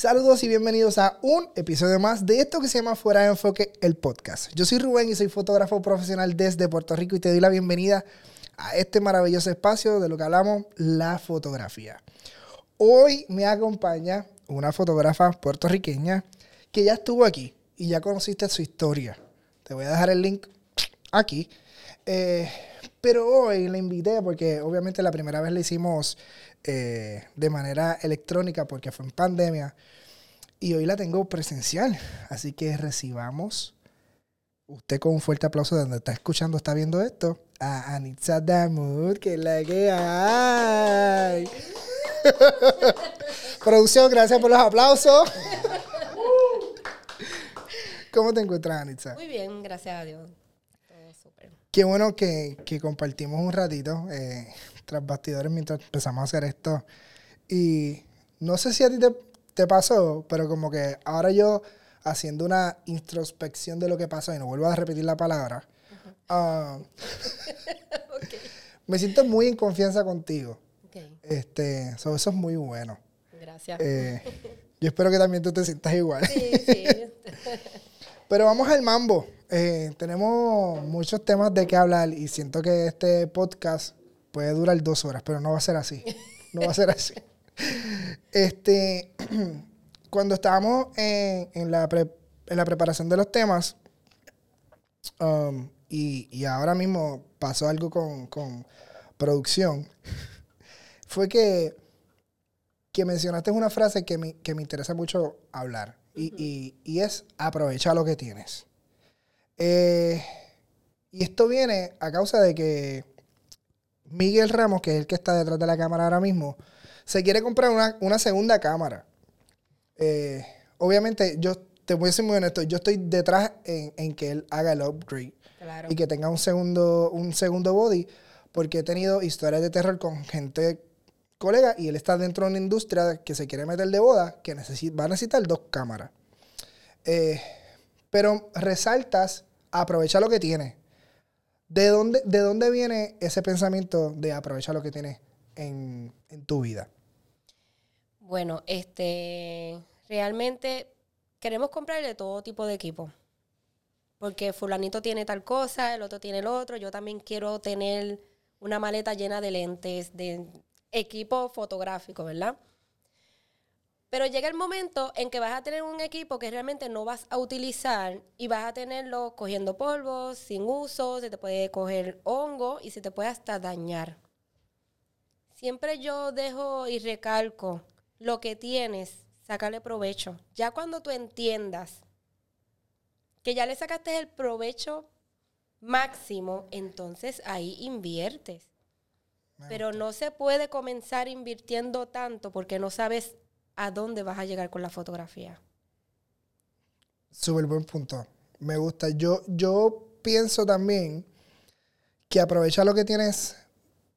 Saludos y bienvenidos a un episodio más de esto que se llama Fuera de Enfoque, el podcast. Yo soy Rubén y soy fotógrafo profesional desde Puerto Rico y te doy la bienvenida a este maravilloso espacio de lo que hablamos, la fotografía. Hoy me acompaña una fotógrafa puertorriqueña que ya estuvo aquí y ya conociste su historia. Te voy a dejar el link aquí. Eh, pero hoy la invité porque obviamente la primera vez la hicimos eh, de manera electrónica porque fue en pandemia. Y hoy la tengo presencial. Así que recibamos, usted con un fuerte aplauso de donde está escuchando, está viendo esto, a Anitza Damud, que es la que hay. Producción, gracias por los aplausos. ¿Cómo te encuentras, Anitza? Muy bien, gracias a Dios. Todo súper. Qué bueno que, que compartimos un ratito eh, tras bastidores mientras empezamos a hacer esto. Y no sé si a ti te, te pasó, pero como que ahora yo haciendo una introspección de lo que pasó, y no vuelvo a repetir la palabra, Ok. me siento muy en confianza contigo. Ok, Este, so, eso es muy bueno. gracias. Eh, yo espero que también tú te sientas igual. Sí, sí. Pero vamos al mambo. Eh, tenemos muchos temas de qué hablar y siento que este podcast puede durar dos horas, pero no va a ser así. No va a ser así. Este, cuando estábamos en, en la, pre- en la preparación de los temas, um, y, y ahora mismo pasó algo con, con producción, fue que, que mencionaste una frase que me, que me interesa mucho hablar. Y, y- y es aprovechar lo que tienes. Eh, y esto viene a causa de que Miguel Ramos, que es el que está detrás de la cámara ahora mismo, se quiere comprar una, una segunda cámara. Eh, obviamente, yo te voy a ser muy honesto, yo estoy detrás en, en que él haga el upgrade Claro. y que tenga un segundo, un segundo body, porque he tenido historias de terror con gente colega y él está dentro de una industria que se quiere meter de boda, que va a necesitar dos cámaras. Eh, pero resaltas, aprovecha lo que tienes. ¿De dónde, ¿De dónde viene ese pensamiento de aprovechar lo que tienes en, en tu vida? Bueno, este, realmente queremos comprarle todo tipo de equipo. Porque fulanito tiene tal cosa, el otro tiene el otro. Yo también quiero tener una maleta llena de lentes, de equipo fotográfico, ¿verdad? Pero llega el momento en que vas a tener un equipo que realmente no vas a utilizar y vas a tenerlo cogiendo polvos, sin uso, se te puede coger hongo y se te puede hasta dañar. Siempre yo dejo y recalco lo que tienes, sácale provecho. Ya cuando tú entiendas que ya le sacaste el provecho máximo, entonces ahí inviertes. Pero no se puede comenzar invirtiendo tanto porque no sabes a dónde vas a llegar con la fotografía. Súper buen punto. Me gusta. Yo, yo pienso también que aprovechar lo que tienes,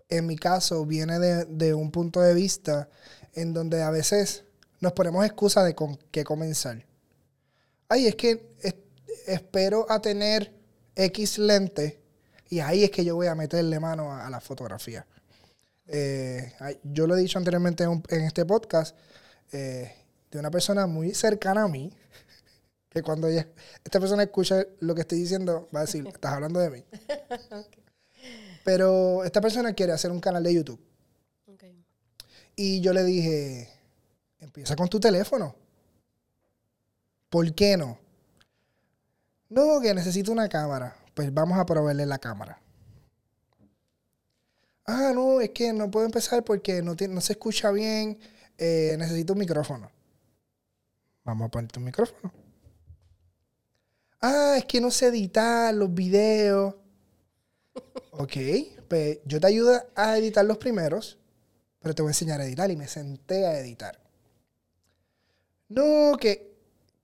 en mi caso, viene de, de un punto de vista en donde a veces nos ponemos excusas de con qué comenzar. Ay, es que es- espero a tener X lente y ahí es que yo voy a meterle mano a, la fotografía. Eh, yo lo he dicho anteriormente en este podcast eh, de una persona muy cercana a mí, que cuando ella- esta persona escucha lo que estoy diciendo, va a decir, estás hablando de mí. Pero esta persona quiere hacer un canal de YouTube. Y yo le dije, empieza con tu teléfono. ¿Por qué no? No, que necesito una cámara. Pues vamos a proveerle la cámara. Ah, no, es que no puedo empezar porque no, no se escucha bien. Eh, necesito un micrófono. Vamos a ponerte un micrófono. Ah, es que no sé editar los videos. Ok, pues yo te ayudo a editar los primeros, pero te voy a enseñar a editar y me senté a editar. No, que,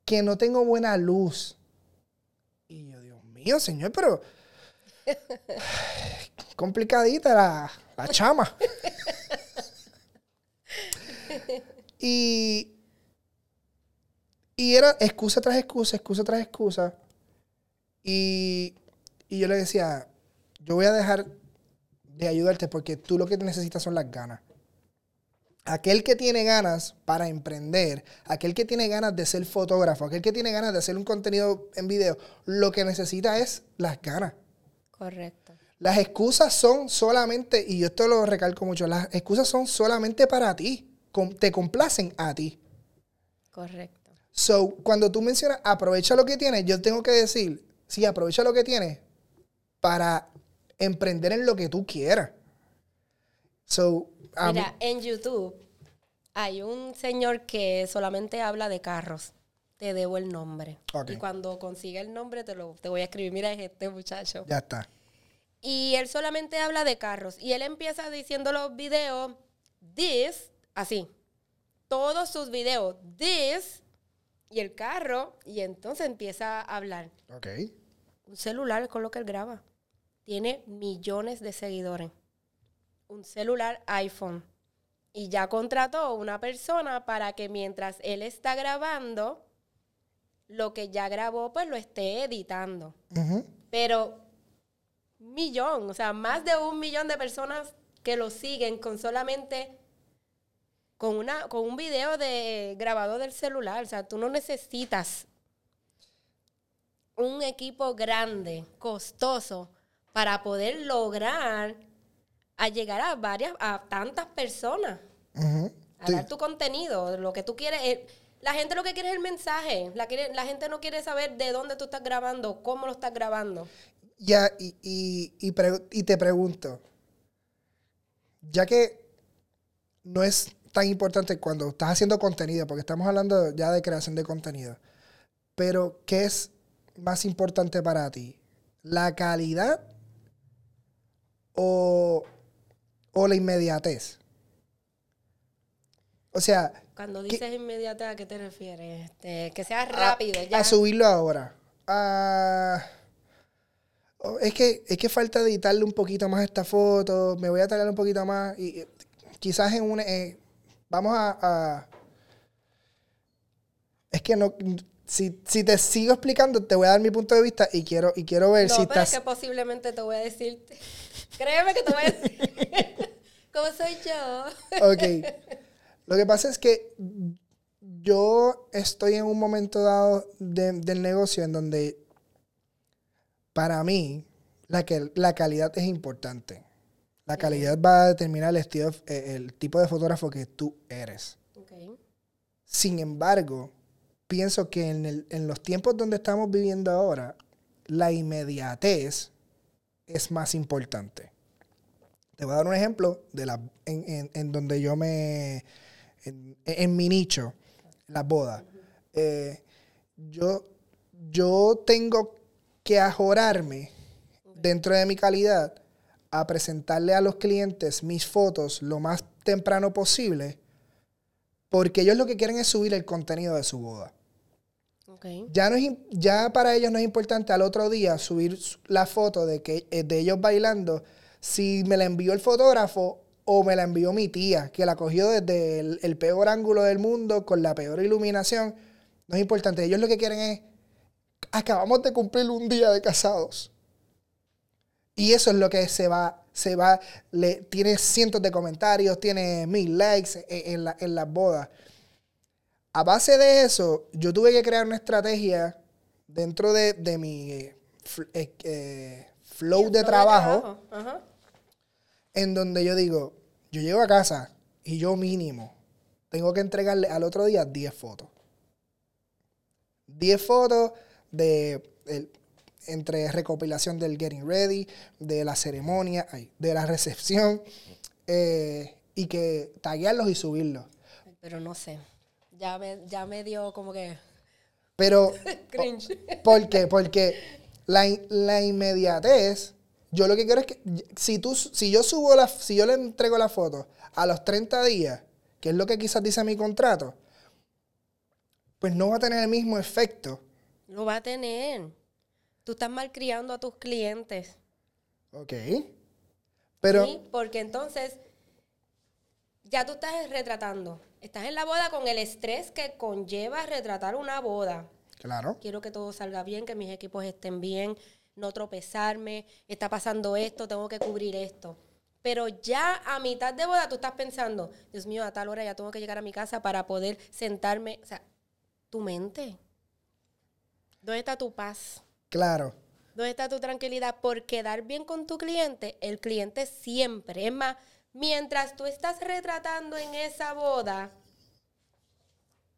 que no tengo buena luz. Y yo, Dios mío, señor, pero complicadita la, la chama. y, y era excusa tras excusa, excusa tras excusa. Y, y yo le decía, yo voy a dejar de ayudarte porque tú lo que necesitas son las ganas. aquel que tiene ganas para emprender, aquel que tiene ganas de ser fotógrafo, aquel que tiene ganas de hacer un contenido en video, lo que necesita es las ganas. Correcto. Las excusas son solamente, y yo esto lo recalco mucho, las excusas son solamente para ti, te complacen a ti. Correcto. So, cuando tú mencionas aprovecha lo que tienes, yo tengo que decir, sí, aprovecha lo que tienes para emprender en lo que tú quieras. So, mí- Mira, en YouTube hay un señor que solamente habla de carros. Te debo el nombre. Y cuando consiga el nombre te lo te voy a escribir. Mira, es este muchacho. ya está. Y él solamente habla de carros. Y él empieza diciendo los videos, this, así. Todos sus videos, this, y el carro. Y entonces empieza a hablar. Ok. Un celular con lo que él graba. Tiene millones de seguidores. Un celular iPhone. Y ya contrató una persona para que mientras él está grabando, lo que ya grabó, pues lo esté editando. Pero millón, o sea, más de un millón de personas que lo siguen con solamente con una con un video de grabado del celular, o sea, tú no necesitas un equipo grande, costoso para poder lograr a llegar a varias a tantas personas a Sí. dar tu contenido, lo que tú quieres. eh, la gente lo que quiere es el mensaje. La, quiere- la gente no quiere saber de dónde tú estás grabando, cómo lo estás grabando. Ya, y, y, y te pregunto, ya que no es tan importante cuando estás haciendo contenido, porque estamos hablando ya de creación de contenido, pero ¿qué es más importante para ti? ¿La calidad o, o la inmediatez? O sea, Cuando dices inmediata, ¿a qué te refieres? Este, que sea a- rápido. ya. A, subirlo ahora. Ah, oh, es, que, es que falta editarle un poquito más esta foto. Me voy a tardar un poquito más. Y, y quizás en una. eh, vamos a, a- Es que no. Si, si te sigo explicando, te voy a dar mi punto de vista y quiero, y quiero ver no, si pero es estás. que posiblemente te voy a decir. Créeme que te voy a decir. ¿Cómo soy yo? Ok. Lo que pasa es que yo estoy en un momento dado de- del negocio en donde para mí la, que, la calidad es importante. La calidad va a determinar el, estilo, eh, el tipo de fotógrafo que tú eres. Sin embargo, pienso que en, el- en los tiempos donde estamos viviendo ahora, la inmediatez es más importante. Te voy a dar un ejemplo de la, en, en- en donde yo me. En, mi nicho, las bodas. Eh, yo, yo tengo que ajorarme dentro de mi calidad a presentarle a los clientes mis fotos lo más temprano posible porque ellos lo que quieren es subir el contenido de su boda. Ok. Ya, no es, ya para ellos no es importante al otro día subir su- la foto de, que, eh, de ellos bailando si me la envió el fotógrafo o me la envió mi tía, que la cogió desde el, el peor ángulo del mundo, con la peor iluminación. No es importante. Ellos lo que quieren es, acabamos de cumplir un día de casados. Y eso es lo que se va, se va, le, tiene cientos de comentarios, tiene mil likes en, en la- en las bodas. A base de eso, yo tuve que crear una estrategia dentro de, de mi eh, eh, eh, flow de trabajo, en donde yo digo, yo llego a casa y yo mínimo tengo que entregarle al otro día 10 fotos. 10 fotos de el- entre recopilación del getting ready, de la ceremonia, ay, de la recepción, eh, y que taguearlos y subirlos. Pero no sé. Ya me, ya me dio como que Pero cringe. ¿Por qué? Porque la, la inmediatez, yo lo que quiero es que si, tú, si yo subo la, si yo le entrego la foto a los 30 días, que es lo que quizás dice mi contrato, pues no va a tener el mismo efecto. Lo va a tener. Tú estás malcriando a tus clientes. Ok. Pero, ¿sí? Porque entonces ya tú estás retratando. Estás en la boda con el estrés que conlleva retratar una boda. claro, Quiero que todo salga bien, que mis equipos estén bien, no tropezarme, está pasando esto, tengo que cubrir esto. Pero ya a mitad de boda tú estás pensando, Dios mío, a tal hora ya tengo que llegar a mi casa para poder sentarme. O sea, tu mente. ¿Dónde está tu paz? Claro. ¿Dónde está tu tranquilidad? Por quedar bien con tu cliente, el cliente siempre. Es más, mientras tú estás retratando en esa boda,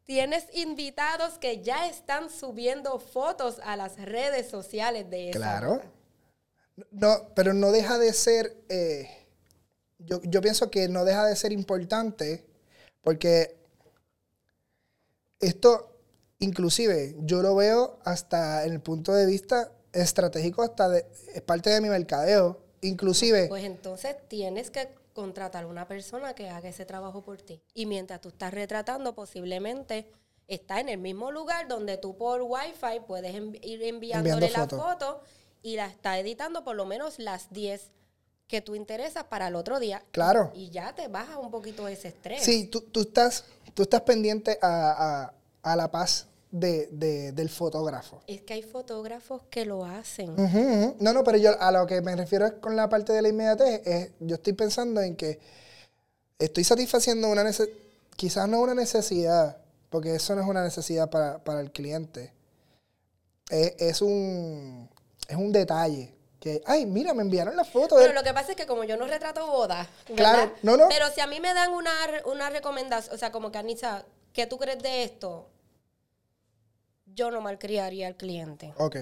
tienes invitados que ya están subiendo fotos a las redes sociales de esa Claro. boda. No, pero no deja de ser, eh, yo, yo pienso que no deja de ser importante porque esto, inclusive, yo lo veo hasta en el punto de vista estratégico, hasta de, es parte de mi mercadeo. Inclusive, Pues entonces tienes que contratar una persona que haga ese trabajo por ti. Y mientras tú estás retratando, posiblemente está en el mismo lugar donde tú por Wi-Fi puedes envi- ir enviándole la fotos. foto y la está editando por lo menos las 10 que tú interesas para el otro día. Claro. Y ya te baja un poquito ese estrés. sí, tú, tú estás, tú estás pendiente a, a- a la paz de- de- del fotógrafo. Es que hay fotógrafos que lo hacen. No, no, pero yo a lo que me refiero es con la parte de la inmediatez, es, yo estoy pensando en que estoy satisfaciendo una necesidad, quizás no una necesidad, porque eso no es una necesidad para, para el cliente. Es, es un, es un detalle. Que, ay, mira, me enviaron la foto. de- Pero lo que pasa es que como yo no retrato bodas. Claro, no, no. Pero si a mí me dan una, una recomendación, o sea, como que Anisa, ¿qué tú crees de esto? Yo no malcriaría al cliente. Ok,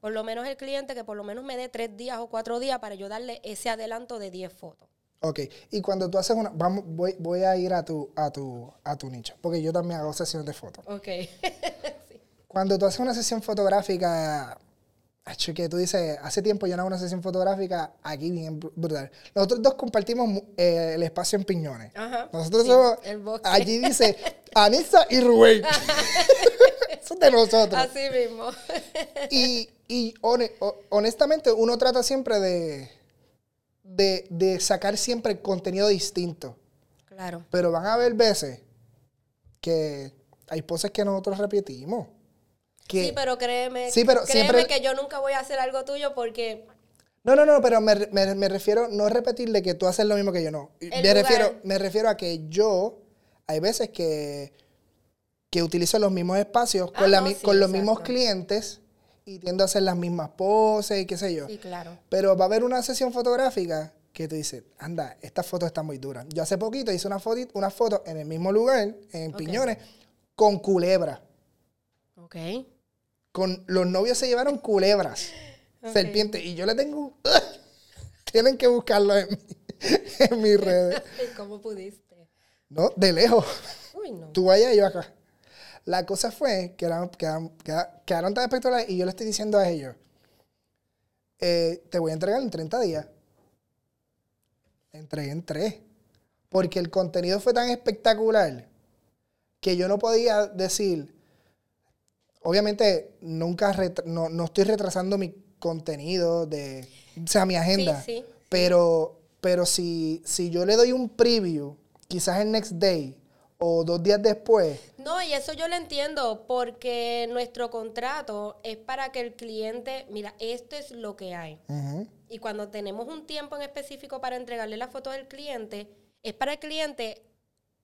Por lo menos el cliente que por lo menos me dé tres días o cuatro días para yo darle ese adelanto de 10 fotos. ok. Y cuando tú haces una, vamos, voy, voy a ir a tu, a tu, a tu nicho, porque yo también hago sesiones de fotos. Ok. sí. Cuando tú haces una sesión fotográfica, que tú dices, hace tiempo yo no hago una sesión fotográfica aquí bien br- brutal. Nosotros dos compartimos eh, el espacio en Piñones. Ajá, Nosotros sí, somos, el allí dice Anissa y Rubén. Eso es de nosotros. Así mismo. Y, y hone- ho- honestamente uno trata siempre de, de, de sacar siempre contenido distinto. claro. Pero van a haber veces que hay poses que nosotros repetimos. Que, Sí, pero créeme, Sí, pero créeme siempre- que yo nunca voy a hacer algo tuyo porque No, no, no, pero me, me- me refiero, no repetirle que tú haces lo mismo que yo, no. El Me lugar. refiero, me refiero a que yo, hay veces que, que utilizo los mismos espacios Ah, con, la no, mi- sí, con los exacto. mismos clientes y tiendo a hacer las mismas poses y qué sé yo. sí, claro. Pero va a haber una sesión fotográfica que tú dices, anda, esta foto está muy dura. Yo hace poquito hice una foto, una foto en el mismo lugar, en. Piñones, con culebra. Ok. Con los novios se llevaron culebras, Ok. serpientes, y yo le tengo. Tienen que buscarlo en, mi- en mis redes. ¿Cómo pudiste? No, de lejos. Uy, no. Tú allá y yo acá. La cosa fue que eran- quedaron, queda- quedaron tan espectaculares y yo le estoy diciendo a ellos, eh, te voy a entregar en 30 días. Entregué en 3. Porque el contenido fue tan espectacular que yo no podía decir, obviamente nunca no, no estoy retrasando mi contenido de, o sea, mi agenda. Sí, sí. Pero, pero si, si yo le doy un preview, quizás el next day o dos días después, No, y eso yo lo entiendo, porque nuestro contrato es para que el cliente, mira, esto es lo que hay. Y cuando tenemos un tiempo en específico para entregarle las fotos al cliente, es para el cliente,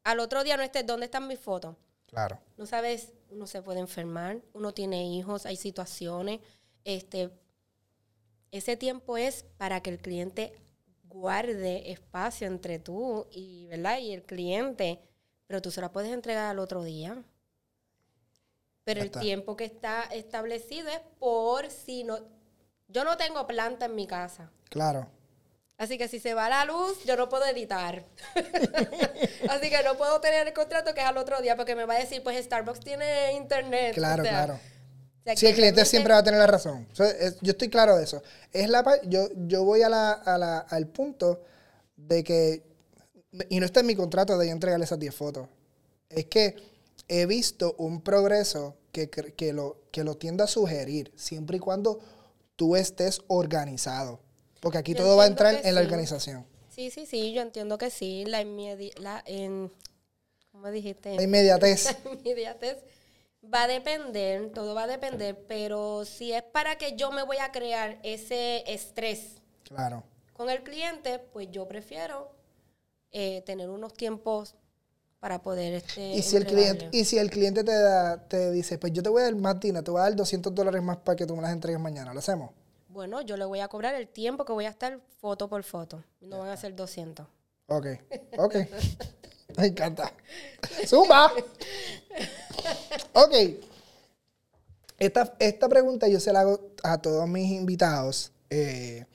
al otro día no esté, ¿dónde están mis fotos? claro. No sabes, uno se puede enfermar, uno tiene hijos, hay situaciones. Este, ese tiempo es para que el cliente guarde espacio entre tú y, ¿verdad? y el cliente, pero tú se la puedes entregar al otro día. Pero el tiempo que está establecido es por si no... Yo no tengo planta en mi casa. Claro. Así que si se va la luz, yo no puedo editar. Así que no puedo tener el contrato que es al otro día porque me va a decir, pues Starbucks tiene internet. Claro, O sea, claro. o sea, Sí, el cliente realmente- siempre va a tener la razón. O sea, es- yo estoy claro de eso. Es la, yo, yo voy a la, a la- al punto de que, y no está en mi contrato de yo entregarle esas 10 fotos, es que he visto un progreso que, que, lo, que lo tiendo a sugerir, siempre y cuando tú estés organizado. Porque aquí Yo todo va a entrar en la organización. Sí, sí, sí, yo entiendo que sí. La, inmedi- la en, ¿cómo dijiste? La inmediatez. La inmediatez va a depender, todo va a depender, pero si es para que yo me voy a crear ese estrés Claro. Con el cliente, pues yo prefiero eh, tener unos tiempos para poder este, Y si el cliente, y si el cliente te, da, te dice, pues yo te voy a dar más dinero, te voy a dar 200 dólares más para que tú me las entregues mañana, ¿lo hacemos? Bueno, yo le voy a cobrar el tiempo que voy a estar foto por foto. No van a ser 200. Ok, ok. Me encanta. ¡Zumba! Ok. Esta, esta pregunta yo se la hago a todos mis invitados eh,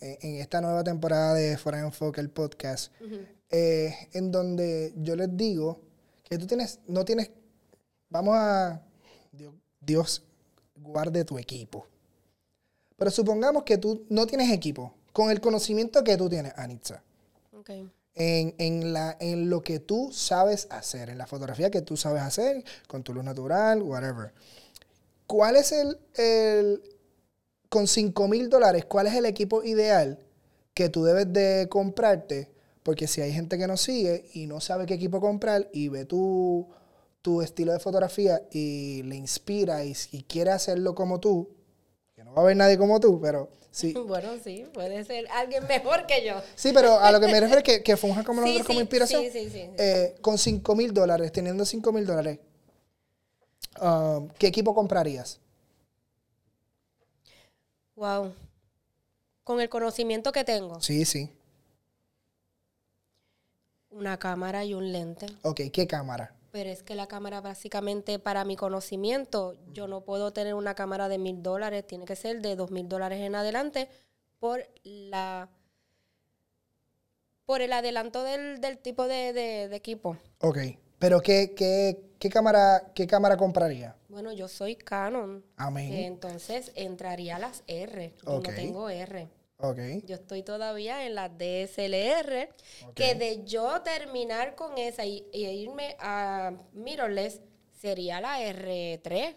en en esta nueva temporada de Fuera Enfoque, el podcast, eh, en donde yo les digo que tú tienes, no tienes, vamos a, Dios, Dios guarde tu equipo. Pero supongamos que tú no tienes equipo, con el conocimiento que tú tienes, Anitza Ok. en, en la, en lo que tú sabes hacer, en la fotografía que tú sabes hacer, con tu luz natural, whatever. ¿Cuál es el, el con 5 mil dólares, cuál es el equipo ideal que tú debes de comprarte? Porque si hay gente que nos sigue y no sabe qué equipo comprar y ve tu, tu estilo de fotografía y le inspira y, y quiere hacerlo como tú, que no va a haber nadie como tú, pero sí, Bueno, sí, puede ser alguien mejor que yo. Sí, pero a lo que me refiero es que, que funja como Sí, nosotros como sí, inspiración. sí, sí, sí, sí. Eh, con 5 mil dólares, teniendo 5 mil dólares, um, ¿qué equipo comprarías? Wow. Con el conocimiento que tengo, Sí, sí. una cámara y un lente. Ok, ¿qué cámara? Pero es que la cámara, básicamente, para mi conocimiento, yo no puedo tener una cámara de mil dólares, tiene que ser de dos mil dólares en adelante por la por el adelanto del, del tipo de, de- de equipo. Ok, pero ¿qué, qué, qué cámara, qué cámara compraría? Bueno, yo soy Canon. Amén. Entonces entraría a las R. Yo Ok. no tengo R. Ok, Yo estoy todavía en la DSLR, que de yo terminar con esa y, y irme a mirrorless sería la R3,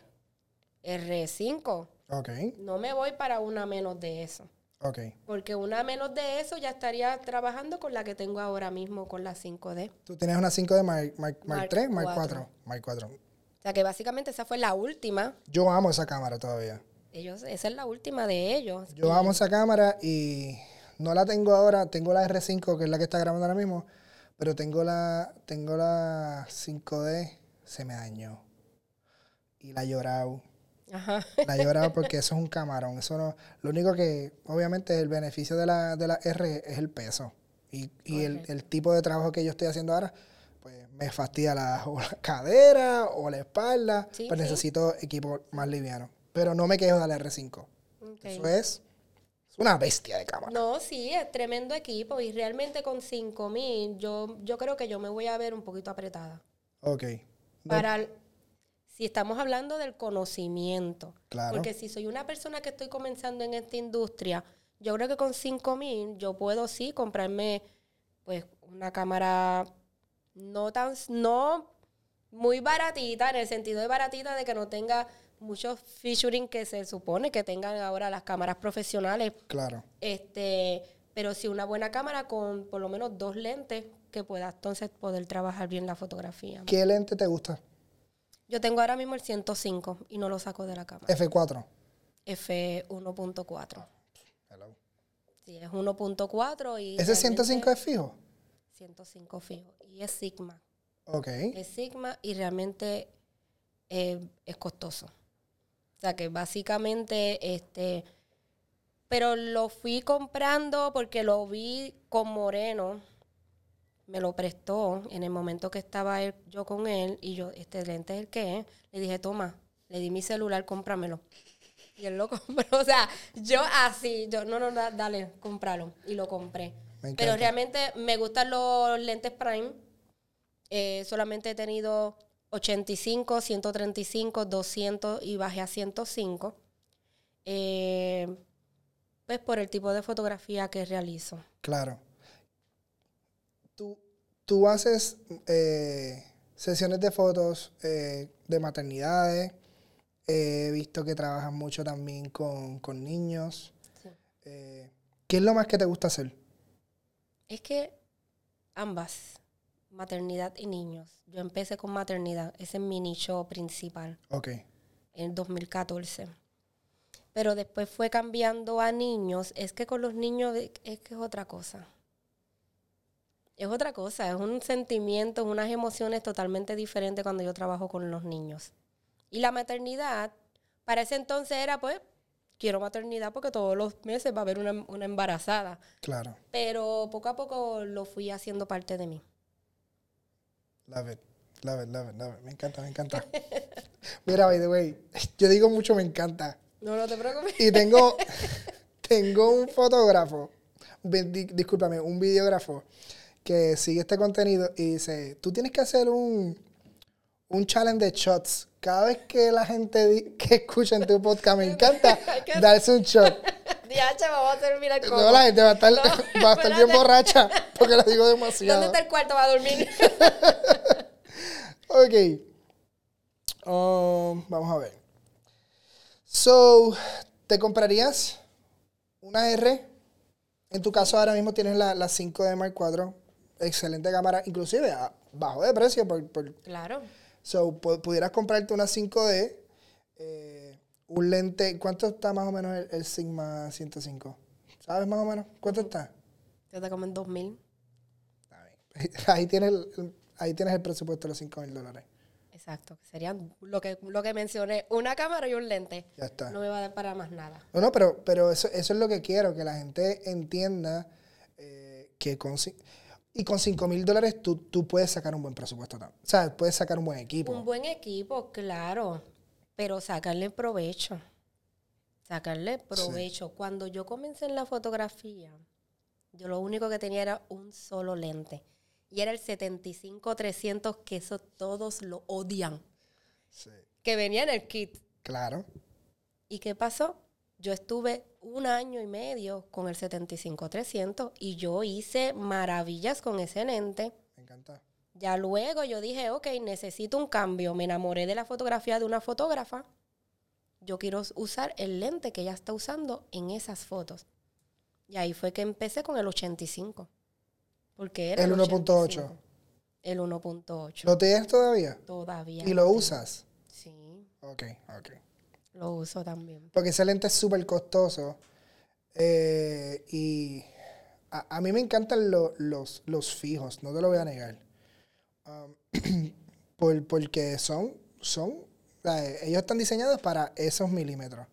R5. ok, No me voy para una menos de eso, ok. porque una menos de eso ya estaría trabajando con la que tengo ahora mismo, con la 5D. ¿Tú tienes una 5 de Mark, Mark, Mark Mark 3? Mark 4. cuatro. Mark 4. O sea que básicamente esa fue la última. Yo amo esa cámara todavía. Ellos, esa es la última de ellos. Yo amo esa cámara y no la tengo ahora. Tengo la R5, que es la que está grabando ahora mismo. Pero tengo la, tengo la 5D. Se me dañó. Y la he llorado. Ajá. La he llorado porque eso es un camarón. Eso no, lo único que, obviamente, el beneficio de la, de la R es el peso. Y, y el, el tipo de trabajo que yo estoy haciendo ahora, pues me fastidia la, o la cadera o la espalda. Sí, pues sí. necesito equipo más liviano. Pero no me quejo de la R5. Ok. Eso es, una bestia de cámara. No, sí, es tremendo equipo y realmente con 5 mil yo, yo creo que yo me voy a ver un poquito apretada. Ok. No, Para, el- si estamos hablando del conocimiento, Claro. porque si soy una persona que estoy comenzando en esta industria, yo creo que con 5 mil yo puedo sí comprarme pues una cámara no tan, no muy baratita, en el sentido de baratita de que no tenga muchos featuring que se supone que tengan ahora las cámaras profesionales, Claro. este, pero sí una buena cámara con por lo menos dos lentes que pueda entonces poder trabajar bien la fotografía. ¿Qué lente te gusta? Yo tengo ahora mismo el 105 y no lo saco de la cámara. F4. F1.4. Hello. Sí, es 1.4 y ¿Ese 105 realmente es fijo? 105 fijo y es Sigma. Ok. Es Sigma y realmente eh, es costoso. O sea que básicamente este pero lo fui comprando porque lo vi con Moreno. Me lo prestó en el momento que estaba él- yo con él y yo, este lente es el que es. Le dije, toma, le di mi celular, cómpramelo. Y él lo compró. O sea, yo así, yo, no, no, da- dale, cómpralo. Y lo compré. Pero realmente me gustan los lentes Prime. Eh, solamente he tenido 85, 135, 200 y bajé a 105. Eh, pues por el tipo de fotografía que realizo. Claro. Tú, haces eh, sesiones de fotos eh, de maternidades. He visto que trabajas mucho también con, con niños. Sí. Eh, ¿Qué es lo más que te gusta hacer? Es que ambas, maternidad y niños. Yo empecé con maternidad, ese es mi nicho principal Ok. en 2014. pero después fue cambiando a niños, es que con los niños es que es otra cosa. Es otra cosa, es un sentimiento, unas emociones totalmente diferentes cuando yo trabajo con los niños. Y la maternidad, para ese entonces era pues, quiero maternidad porque todos los meses va a haber una, una embarazada. Claro. Pero poco a poco lo fui haciendo parte de mí. Love it, love it, love it, love it. Me encanta, me encanta. Mira, by the way, yo digo mucho me encanta. No, no te preocupes. Y tengo, tengo un fotógrafo, discúlpame, un videógrafo que sigue este contenido y dice, tú tienes que hacer un, un challenge de shots. Cada vez que la gente que escucha en tu podcast, me encanta darse un shot. Diache, vamos a terminar como. No, la gente va a estar, No, va a estar bien borracha porque lo digo ¿Dónde demasiado. está el cuarto para dormir? Ok. Um, vamos a ver. So, ¿te comprarías una R? En tu caso, ahora mismo tienes la, la 5D Mark IV. Excelente cámara, inclusive a- bajo de precio. Por, por- claro. so, pu- pudieras comprarte una 5D. eh, un lente. ¿Cuánto está más o menos el, el Sigma 105? ¿Sabes más o menos? ¿Cuánto está? Yo te comen dos mil. Ahí tienes el, ahí tienes el presupuesto de los 5 mil dólares. Exacto. Serían lo que, lo que mencioné, una cámara y un lente. Ya está. No me va a dar para más nada. No, no, pero, pero eso, eso es lo que quiero, que la gente entienda eh, que con... Y con 5 mil dólares tú, tú puedes sacar un buen presupuesto también. O sea, puedes sacar un buen equipo. Un buen equipo, claro, pero sacarle provecho. Sacarle provecho. Cuando yo comencé en la fotografía, yo lo único que tenía era un solo lente. Y era el 75-300, que eso todos lo odian. Sí. Que venía en el kit. Claro. ¿Y qué pasó? Yo estuve un año y medio con el 75-300 y yo hice maravillas con ese lente. Me encanta. Ya luego yo dije, ok, necesito un cambio. Me enamoré de la fotografía de una fotógrafa. Yo quiero usar el lente que ella está usando en esas fotos. Y ahí fue que empecé con el 85. Porque era El 1.8. 85. El 1.8. ¿Lo tienes todavía? Todavía. ¿Y lo lo usas? Sí, Ok, ok. Lo uso también. Porque ese lente es súper costoso. eh, y a, a mí me encantan lo- los, los fijos, no te lo voy a negar. Um, por- porque son, son, ellos están diseñados para esos milímetros.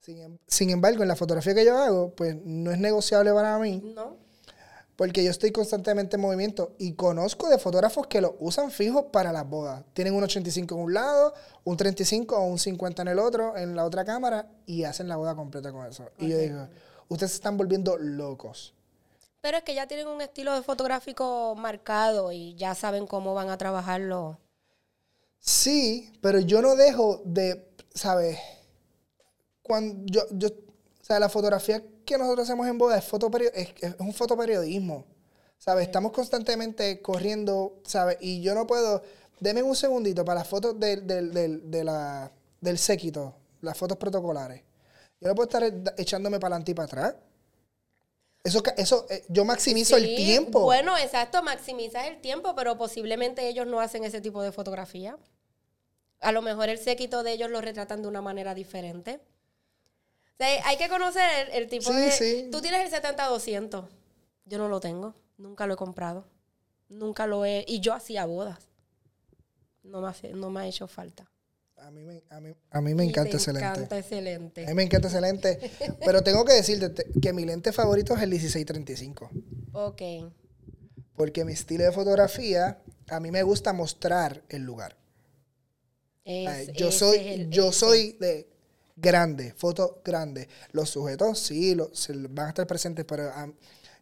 Sin, em- sin embargo, en la fotografía que yo hago, pues no es negociable para mí, ¿No? Porque yo estoy constantemente en movimiento y conozco de fotógrafos que lo usan fijos para las bodas. Tienen un 85 en un lado, un 35 o un 50 en el otro, en la otra cámara, y hacen la boda completa con eso. Y yo digo, ustedes se están volviendo locos. Pero es que ya tienen un estilo de fotográfico marcado y ya saben cómo van a trabajarlo. Sí, pero yo no dejo de, ¿sabes? Cuando yo, yo, sea, la fotografía que nosotros hacemos en boda es, es, es un fotoperiodismo, ¿sabes? Estamos constantemente corriendo, ¿sabes? Y yo no puedo, deme un segundito para las fotos del, del, del, de la, del séquito, las fotos protocolares. Yo no puedo estar echándome para adelante y para atrás. Eso, eso eh, yo maximizo el tiempo. Bueno, exacto, maximizas el tiempo, pero posiblemente ellos no hacen ese tipo de fotografía. A lo mejor el séquito de ellos lo retratan de una manera diferente. Sea, hay que conocer el, el tipo Sí, de... sí. Tú tienes el 70-200. Yo no lo tengo. Nunca lo he comprado. Nunca lo he... Y yo hacía bodas. No me, hace- no me ha hecho falta. A mí me, a mí, a mí me encanta ese lente. encanta ese A mí lente. me encanta ese lente. Pero tengo que decirte te- que mi lente favorito es el 1635. Ok. Porque mi estilo de fotografía, a mí me gusta mostrar el lugar. Es- yo soy, el- yo soy de grande, foto grande. Los sujetos sí, lo- se van a estar presentes, pero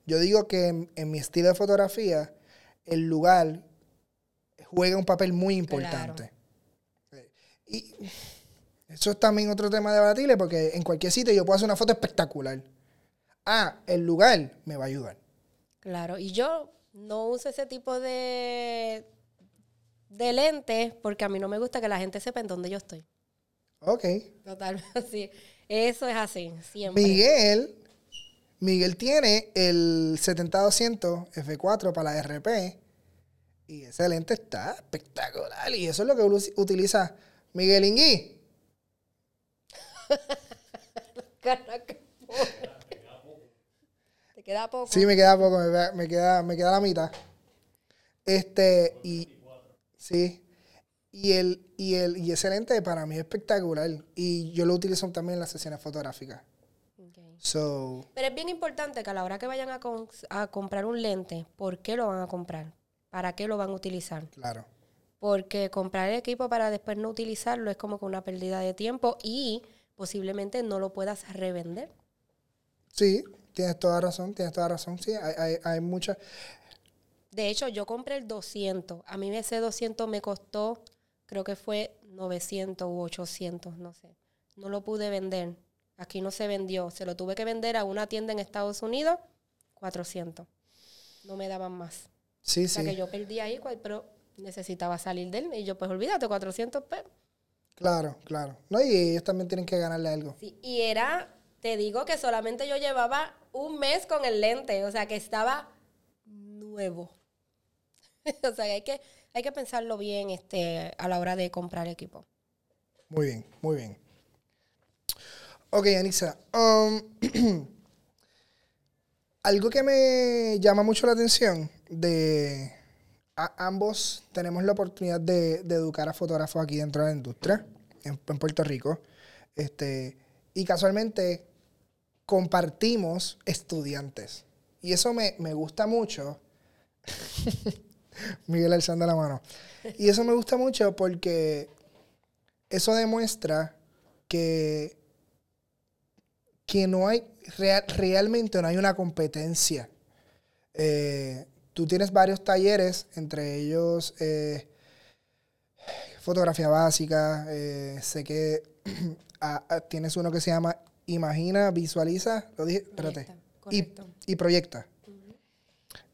yo digo que en, en mi estilo de fotografía, el lugar juega un papel muy importante. Y eso es también otro tema debatible, porque en cualquier sitio yo puedo hacer una foto espectacular. Ah, el lugar me va a ayudar. Claro, y yo no uso ese tipo de, de lentes porque a mí no me gusta que la gente sepa en dónde yo estoy. Ok. Total, así. Eso es así, siempre. Miguel, Miguel tiene el 70-200 F4 para la RP y ese lente está espectacular y eso es lo que utiliza Miguel Ingui. Te queda poco. Sí, me queda poco, me, me queda, me queda la mitad. Este, y sí. Y el, y el, y ese lente para mí es espectacular. Y yo lo utilizo también en las sesiones fotográficas. So, Pero es bien importante que a la hora que vayan a, con- a comprar un lente, ¿por qué lo van a comprar? ¿Para qué lo van a utilizar? claro. Porque comprar el equipo para después no utilizarlo es como que una pérdida de tiempo y posiblemente no lo puedas revender. Sí, tienes toda razón, tienes toda razón. Sí, hay, hay, hay muchas. De hecho, yo compré el 200. A mí ese 200 me costó, creo que fue 900 u 800, no sé. No lo pude vender. Aquí no se vendió. Se lo tuve que vender a una tienda en Estados Unidos, 400. No me daban más. Sí, O sea que yo perdí ahí, pero necesitaba salir de él. Y yo, pues olvídate, 400 pesos. Claro, claro. No, y ellos también tienen que ganarle algo. Sí, y era, te digo que solamente yo llevaba un mes con el lente, o sea que estaba nuevo. o sea que hay que, hay que pensarlo bien este, a la hora de comprar equipo. Muy bien, muy bien. Ok, Anissa. um, algo que me llama mucho la atención de a- ambos tenemos la oportunidad de, de educar a fotógrafos aquí dentro de la industria, en, en Puerto Rico. Este, y casualmente compartimos estudiantes. Y eso me, me gusta mucho. Miguel alzando la mano. Y eso me gusta mucho porque eso demuestra que, que no hay, rea- realmente no hay una competencia. Eh, tú tienes varios talleres, entre ellos eh, fotografía básica, eh, sé que tienes uno que se llama Imagina, Visualiza, lo dije, espérate, y Proyecta,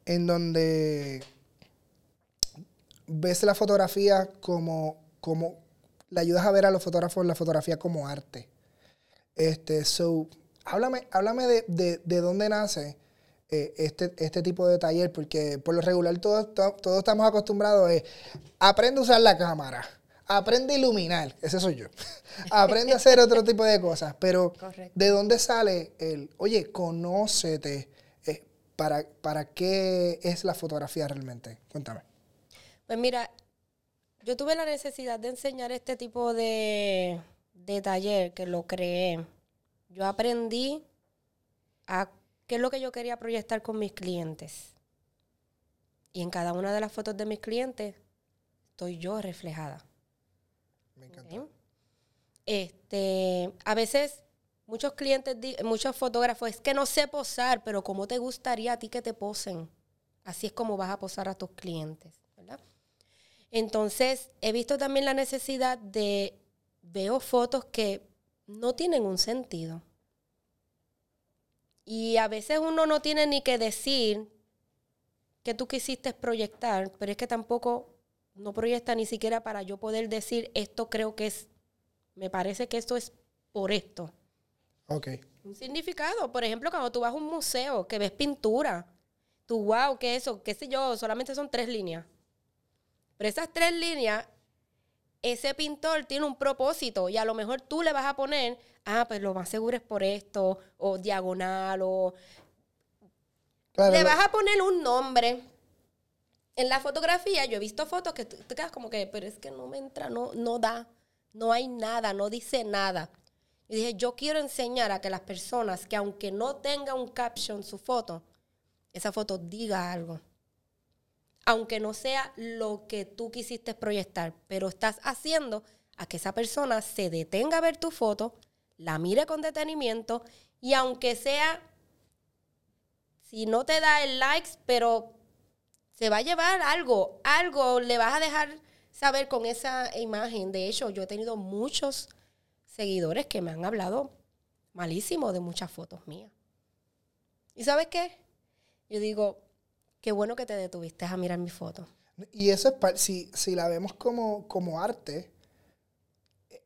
en donde ves la fotografía como, como le ayudas a ver a los fotógrafos la fotografía como arte. Este, so, háblame, háblame de, de, de dónde nace eh, este, este tipo de taller, porque por lo regular todos, to- todos estamos acostumbrados a aprende a usar la cámara, aprende a iluminar, ese soy yo, aprende a hacer otro tipo de cosas, pero Correcto. ¿de dónde sale el, oye, conócete, eh, para, para qué es la fotografía realmente? Cuéntame. Pues mira, yo tuve la necesidad de enseñar este tipo de, de taller que lo creé. Yo aprendí a qué es lo que yo quería proyectar con mis clientes. Y en cada una de las fotos de mis clientes estoy yo reflejada. Me encanta. Este, a veces muchos clientes, muchos fotógrafos, es que no sé posar, pero ¿cómo te gustaría a ti que te posen? Así es como vas a posar a tus clientes. Entonces, he visto también la necesidad de, veo fotos que no tienen un sentido. Y a veces uno no tiene ni que decir que tú quisiste proyectar, pero es que tampoco no proyecta ni siquiera para yo poder decir esto creo que es, me parece que esto es por esto. Ok. Un significado. Por ejemplo, cuando tú vas a un museo que ves pintura, tú, wow, ¿qué es eso? ¿Qué sé yo? Solamente son tres líneas. Pero esas tres líneas, ese pintor tiene un propósito y a lo mejor tú le vas a poner, ah, pues lo más seguro es por esto, o diagonal, o Claro, le vas a poner un nombre. En la fotografía yo he visto fotos que tú te quedas como que, pero es que no me entra, no, no da, no hay nada, no dice nada. Y dije, yo quiero enseñar a que las personas que aunque no tenga un caption su foto, esa foto diga algo. Aunque no sea lo que tú quisiste proyectar, pero estás haciendo a que esa persona se detenga a ver tu foto, la mire con detenimiento y aunque sea si no te da el likes, pero se va a llevar algo, algo le vas a dejar saber con esa imagen. De hecho, yo he tenido muchos seguidores que me han hablado malísimo de muchas fotos mías. ¿Y sabes qué? Yo digo, qué bueno que te detuviste a mirar mi foto. Y eso es, si, si la vemos como, como arte,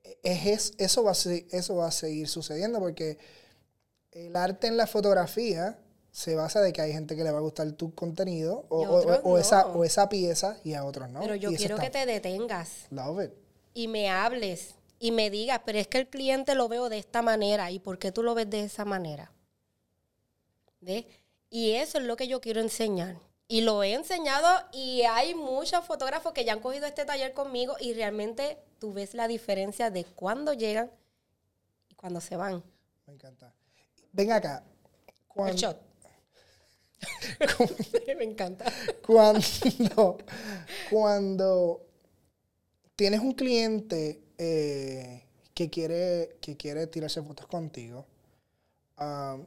e- es, es- eso, va a, eso va a seguir sucediendo porque el arte en la fotografía se basa de que hay gente que le va a gustar tu contenido o, o- esa, o esa pieza y a otros no. Pero yo Y quiero que te detengas Love it. y me hables y me digas, pero es que el cliente lo veo de esta manera. ¿Y por qué tú lo ves de esa manera? ¿Ves? Y eso es lo que yo quiero enseñar. Y lo he enseñado y hay muchos fotógrafos que ya han cogido este taller conmigo y realmente tú ves la diferencia de cuando llegan y cuando se van. Me encanta. Ven acá. El Cuando, shot. Me encanta. cuando, cuando tienes un cliente eh, que, quiere, que quiere tirarse fotos contigo, ah,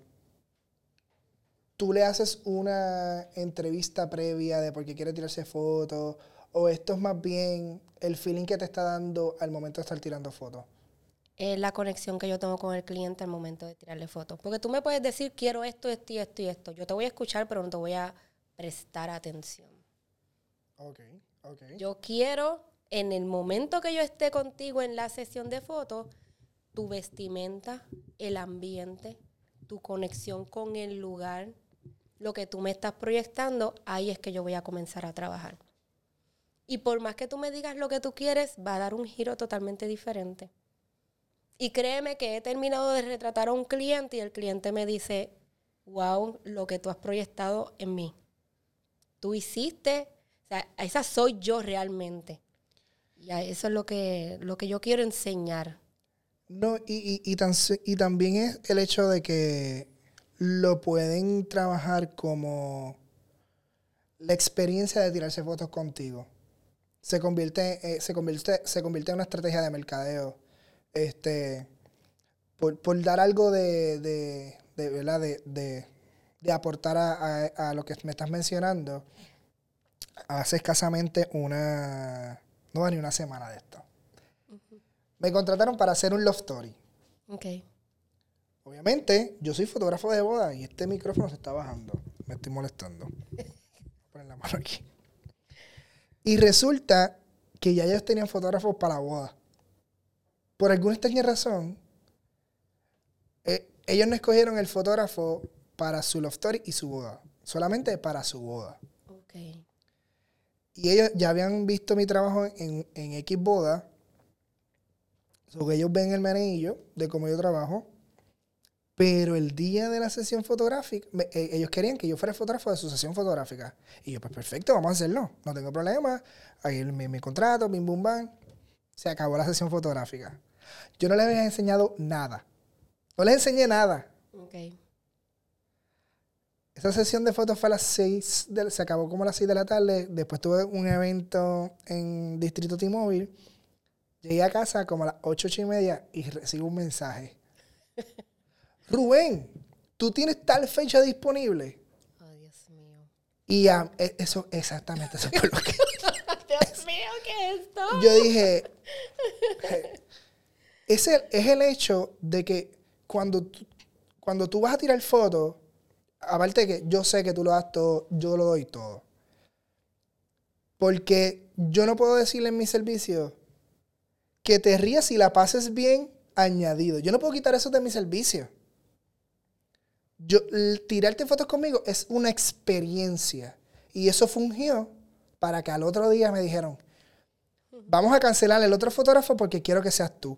tú le haces una entrevista previa de por qué quiere tirarse fotos, o esto es más bien el feeling que te está dando al momento de estar tirando fotos. Es la conexión que yo tengo con el cliente al momento de tirarle fotos. Porque tú me puedes decir, quiero esto, esto y esto y esto. Yo te voy a escuchar, pero no te voy a prestar atención. Ok, ok. Yo quiero, en el momento que yo esté contigo en la sesión de fotos, tu vestimenta, el ambiente, tu conexión con el lugar, lo que tú me estás proyectando, ahí es que yo voy a comenzar a trabajar. Y por más que tú me digas lo que tú quieres, va a dar un giro totalmente diferente. Y créeme que he terminado de retratar a un cliente y el cliente me dice, wow, lo que tú has proyectado en mí. Tú hiciste, o sea, esa soy yo realmente. Y eso es lo que, lo que yo quiero enseñar. No, y, y, y, tan y también es el hecho de que lo pueden trabajar como la experiencia de tirarse fotos contigo. Se convierte, eh, se convierte, se convierte en una estrategia de mercadeo. Este, por, por dar algo de, de, de, ¿verdad? de, de- de aportar a, a- a lo que me estás mencionando, hace escasamente una, no ni una semana de esto. Me contrataron para hacer un love story. Ok. Obviamente, yo soy fotógrafo de boda y este micrófono se está bajando. Me estoy molestando. Voy a poner la mano aquí. Y resulta que ya ellos tenían fotógrafos para la boda. Por alguna extraña razón, eh, ellos no escogieron el fotógrafo para su love story y su boda. Solamente para su boda. Ok. Y ellos ya habían visto mi trabajo en, en X boda. So que ellos ven el manillo de cómo yo trabajo. Pero el día de la sesión fotográfica, me- eh, ellos querían que yo fuera fotógrafo de su sesión fotográfica. Y yo, pues perfecto, vamos a hacerlo. No tengo problema. Ahí mi, mi contrato, bim, bum, bam. Se acabó la sesión fotográfica. Yo no les había enseñado nada. No les enseñé nada. Ok. Esa sesión de fotos fue a las 6, de- se acabó como a las 6 de la tarde. Después tuve un evento en Distrito T-Mobile. Llegué a casa como a las 8, 8 y media y recibo un mensaje. Rubén, ¿tú tienes tal fecha disponible? Oh, Dios mío. Y e- eso, exactamente, eso fue lo que Dios mío, ¿qué es esto? yo dije. Ese es el hecho de que cuando tú, cuando tú vas a tirar fotos, aparte de que yo sé que tú lo das todo, yo lo doy todo. Porque yo no puedo decirle en mi servicio que te rías y la pases bien añadido. Yo no puedo quitar eso de mi servicio. Yo, tirarte fotos conmigo es una experiencia. Y eso fungió para que al otro día me dijeron, vamos a cancelar el otro fotógrafo porque quiero que seas tú.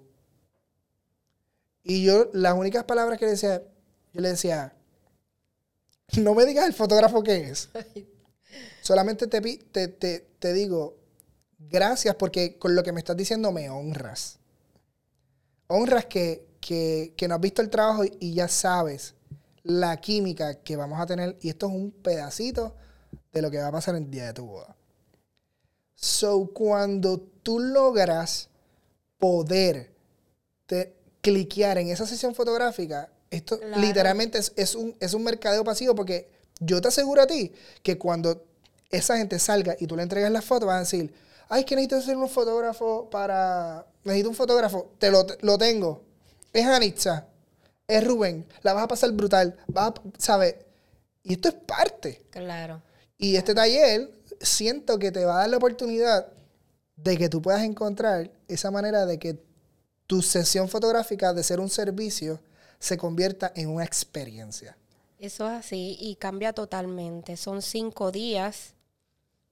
Y yo, las únicas palabras que le decía, yo le decía, no me digas el fotógrafo que es. Solamente te, te, te, te digo, gracias porque con lo que me estás diciendo me honras. Honras que, que, que no has visto el trabajo y, y ya sabes la química que vamos a tener. Y esto es un pedacito de lo que va a pasar el día de tu boda. So, cuando tú logras poder te- cliquear en esa sesión fotográfica, esto Claro. literalmente es, es un, es un mercadeo pasivo porque yo te aseguro a ti que cuando esa gente salga y tú le entregas la foto, van a decir, ay, es que necesito ser un fotógrafo para... Necesito un fotógrafo, te lo, lo tengo. Es Anitza, es Rubén, la vas a pasar brutal, vas a, ¿sabes? Y esto es parte. Claro. Y este taller siento que te va a dar la oportunidad de que tú puedas encontrar esa manera de que tu sesión fotográfica de ser un servicio se convierta en una experiencia. Eso es así y cambia totalmente. Son cinco días.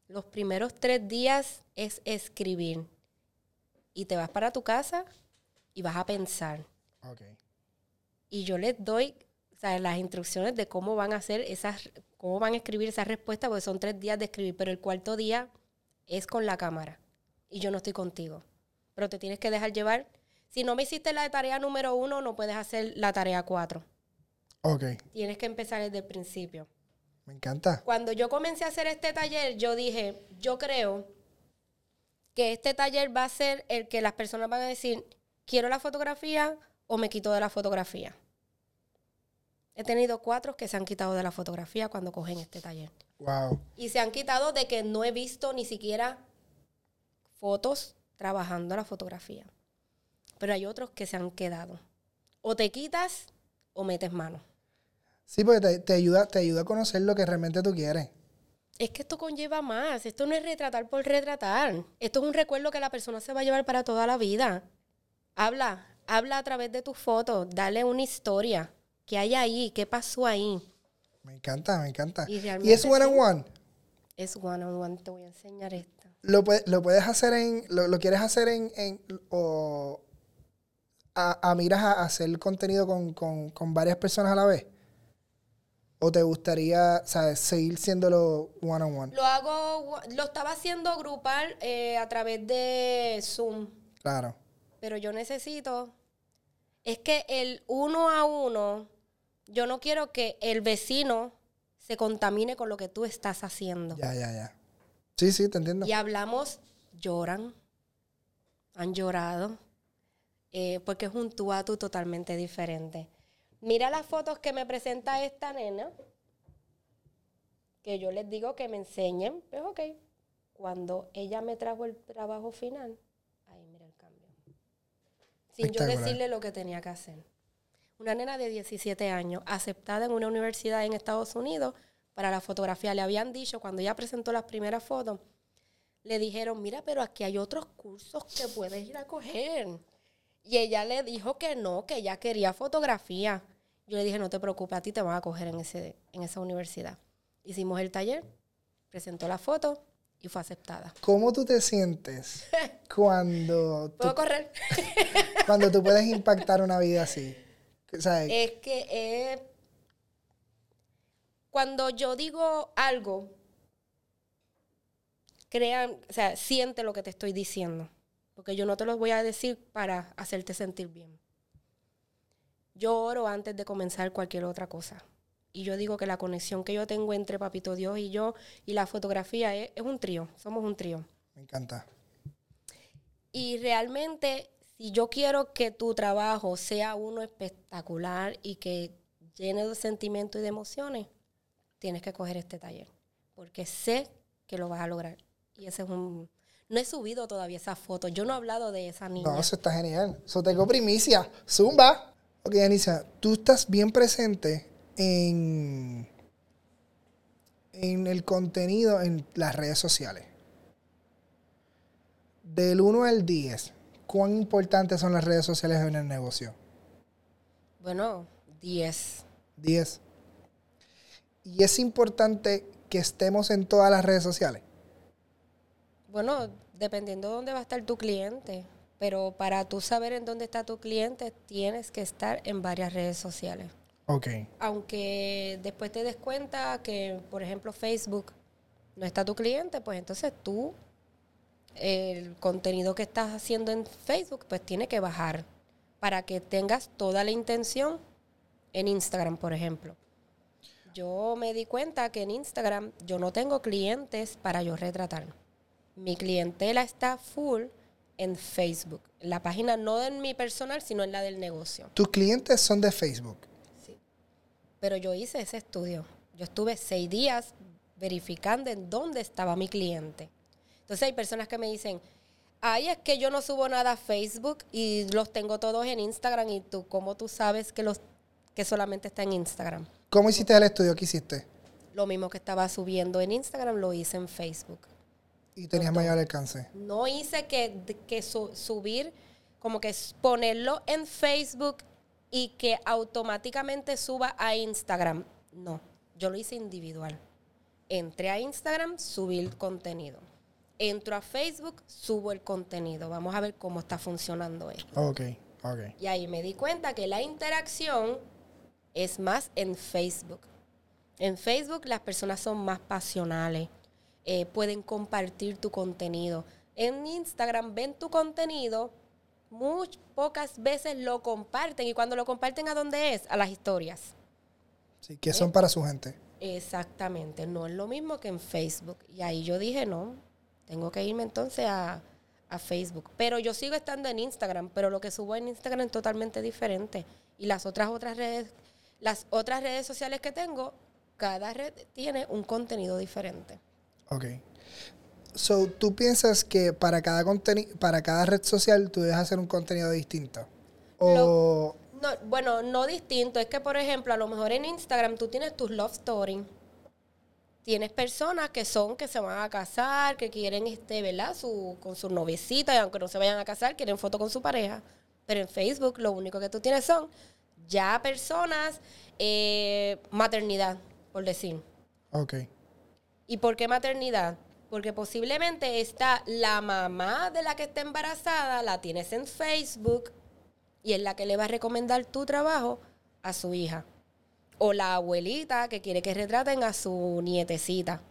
Los primeros tres días es escribir. Y te vas para tu casa y vas a pensar. Y yo les doy o sea, las instrucciones de cómo van a hacer esas, cómo van a escribir esas respuestas, porque son tres días de escribir, pero el cuarto día es con la cámara y yo no estoy contigo. Pero te tienes que dejar llevar. Si no me hiciste la tarea número uno, no puedes hacer la tarea cuatro. Ok. Tienes que empezar desde el principio. Me encanta. Cuando yo comencé a hacer este taller, yo dije, yo creo que este taller va a ser el que las personas van a decir, quiero la fotografía o me quito de la fotografía. He tenido cuatro que se han quitado de la fotografía cuando cogen este taller. Wow. Y se han quitado de que no he visto ni siquiera fotos trabajando la fotografía. Pero hay otros que se han quedado. O te quitas o metes mano. Sí, porque te, te ayuda, te ayuda a conocer lo que realmente tú quieres. Es que esto conlleva más. Esto no es retratar por retratar. Esto es un recuerdo que la persona se va a llevar para toda la vida. Habla, habla a través de tus fotos, dale una historia. ¿Qué hay ahí? ¿Qué pasó ahí? Me encanta, me encanta. Y ¿Y, realmente es one on one? Es one on one. Te voy a enseñar esta. ¿Lo, lo puedes hacer en, lo, lo quieres hacer en, en o a, a miras a hacer contenido con, con, con varias personas a la vez? ¿O te gustaría, sabes, seguir siéndolo one on one? Lo hago, lo estaba haciendo grupal eh, a través de Zoom. Claro. Pero yo necesito. Es que el uno a uno, yo no quiero que el vecino se contamine con lo que tú estás haciendo. Ya, ya, ya. Sí, sí, te entiendo. Y hablamos, lloran, han llorado, eh, porque es un tú a tú totalmente diferente. Mira las fotos que me presenta esta nena, que yo les digo que me enseñen, pues ok. Cuando ella me trajo el trabajo final, ahí mira el cambio. Sin yo decirle lo que tenía que hacer. Una nena de 17 años, aceptada en una universidad en Estados Unidos para la fotografía. Le habían dicho, cuando ella presentó las primeras fotos, le dijeron, mira, pero aquí hay otros cursos que puedes ir a coger. Y ella le dijo que no, que ella quería fotografía. Yo le dije, no te preocupes, a ti te van a coger en, ese, en esa universidad. Hicimos el taller, presentó la foto y fue aceptada. ¿Cómo tú te sientes cuando tú, ¿Puedo correr? cuando tú puedes impactar una vida así? ¿Sabes? es que eh, cuando yo digo algo, crean, o sea, siente lo que te estoy diciendo. Porque yo no te lo voy a decir para hacerte sentir bien. Yo oro antes de comenzar cualquier otra cosa. Y yo digo que la conexión que yo tengo entre Papito Dios y yo y la fotografía es, es un trío, somos un trío. Me encanta. Y realmente, si yo quiero que tu trabajo sea uno espectacular y que llene de sentimientos y de emociones, tienes que coger este taller. Porque sé que lo vas a lograr. Y ese es un... No he subido todavía esa foto. Yo no he hablado de esa niña. No, eso está genial. Eso tengo primicia. Zumba. Ok, Anissa, tú estás bien presente en, en el contenido en las redes sociales. Del 1 al 10, ¿cuán importantes son las redes sociales en el negocio? Bueno, 10. 10. Y es importante que estemos en todas las redes sociales. Bueno, dependiendo de dónde va a estar tu cliente. Pero para tú saber en dónde está tu cliente, tienes que estar en varias redes sociales. Ok. aunque después te des cuenta que, por ejemplo, Facebook no está tu cliente, pues entonces tú, el contenido que estás haciendo en Facebook, pues tiene que bajar para que tengas toda la intención en Instagram, por ejemplo. Yo me di cuenta que en Instagram yo no tengo clientes para yo retratar. Mi clientela está full en Facebook. La página no en mi personal, sino en la del negocio. Tus clientes son de Facebook. Pero yo hice ese estudio. Yo estuve seis días verificando en dónde estaba mi cliente. Entonces hay personas que me dicen, ay, es que yo no subo nada a Facebook y los tengo todos en Instagram y tú, ¿cómo tú sabes que, los, que solamente está en Instagram? ¿Cómo hiciste el estudio que hiciste? Lo mismo que estaba subiendo en Instagram lo hice en Facebook. Y tenías mayor alcance. No hice que, que su- subir, como que ponerlo en Facebook y que automáticamente suba a Instagram. No, yo lo hice individual. Entré a Instagram, subí el contenido. Entro a Facebook, subo el contenido. Vamos a ver cómo está funcionando esto. Ok. Ok. Y ahí me di cuenta que la interacción es más en Facebook. En Facebook las personas son más pasionales, eh, pueden compartir tu contenido. En Instagram ven tu contenido, muy pocas veces lo comparten y cuando lo comparten a dónde es, a las historias. Sí, que son para su gente. Exactamente, no es lo mismo que en Facebook. Y ahí yo dije, no, tengo que irme entonces a, a Facebook. Pero yo sigo estando en Instagram, pero lo que subo en Instagram es totalmente diferente. Y las otras otras redes, las otras redes sociales que tengo, cada red tiene un contenido diferente. Ok. So, ¿tú piensas que para cada conteni- para cada red social tú debes hacer un contenido distinto? O No, bueno, no distinto. Es que, por ejemplo, a lo mejor en Instagram tú tienes tus love story. Tienes personas que son, que se van a casar, que quieren, este, ¿verdad? Su, con su noviecita, y aunque no se vayan a casar, quieren foto con su pareja. Pero en Facebook lo único que tú tienes son ya personas, eh, maternidad, por decir. ok. ¿Y por qué maternidad? Porque posiblemente está la mamá de la que está embarazada, la tienes en Facebook y es la que le va a recomendar tu trabajo a su hija. O la abuelita que quiere que retraten a su nietecita.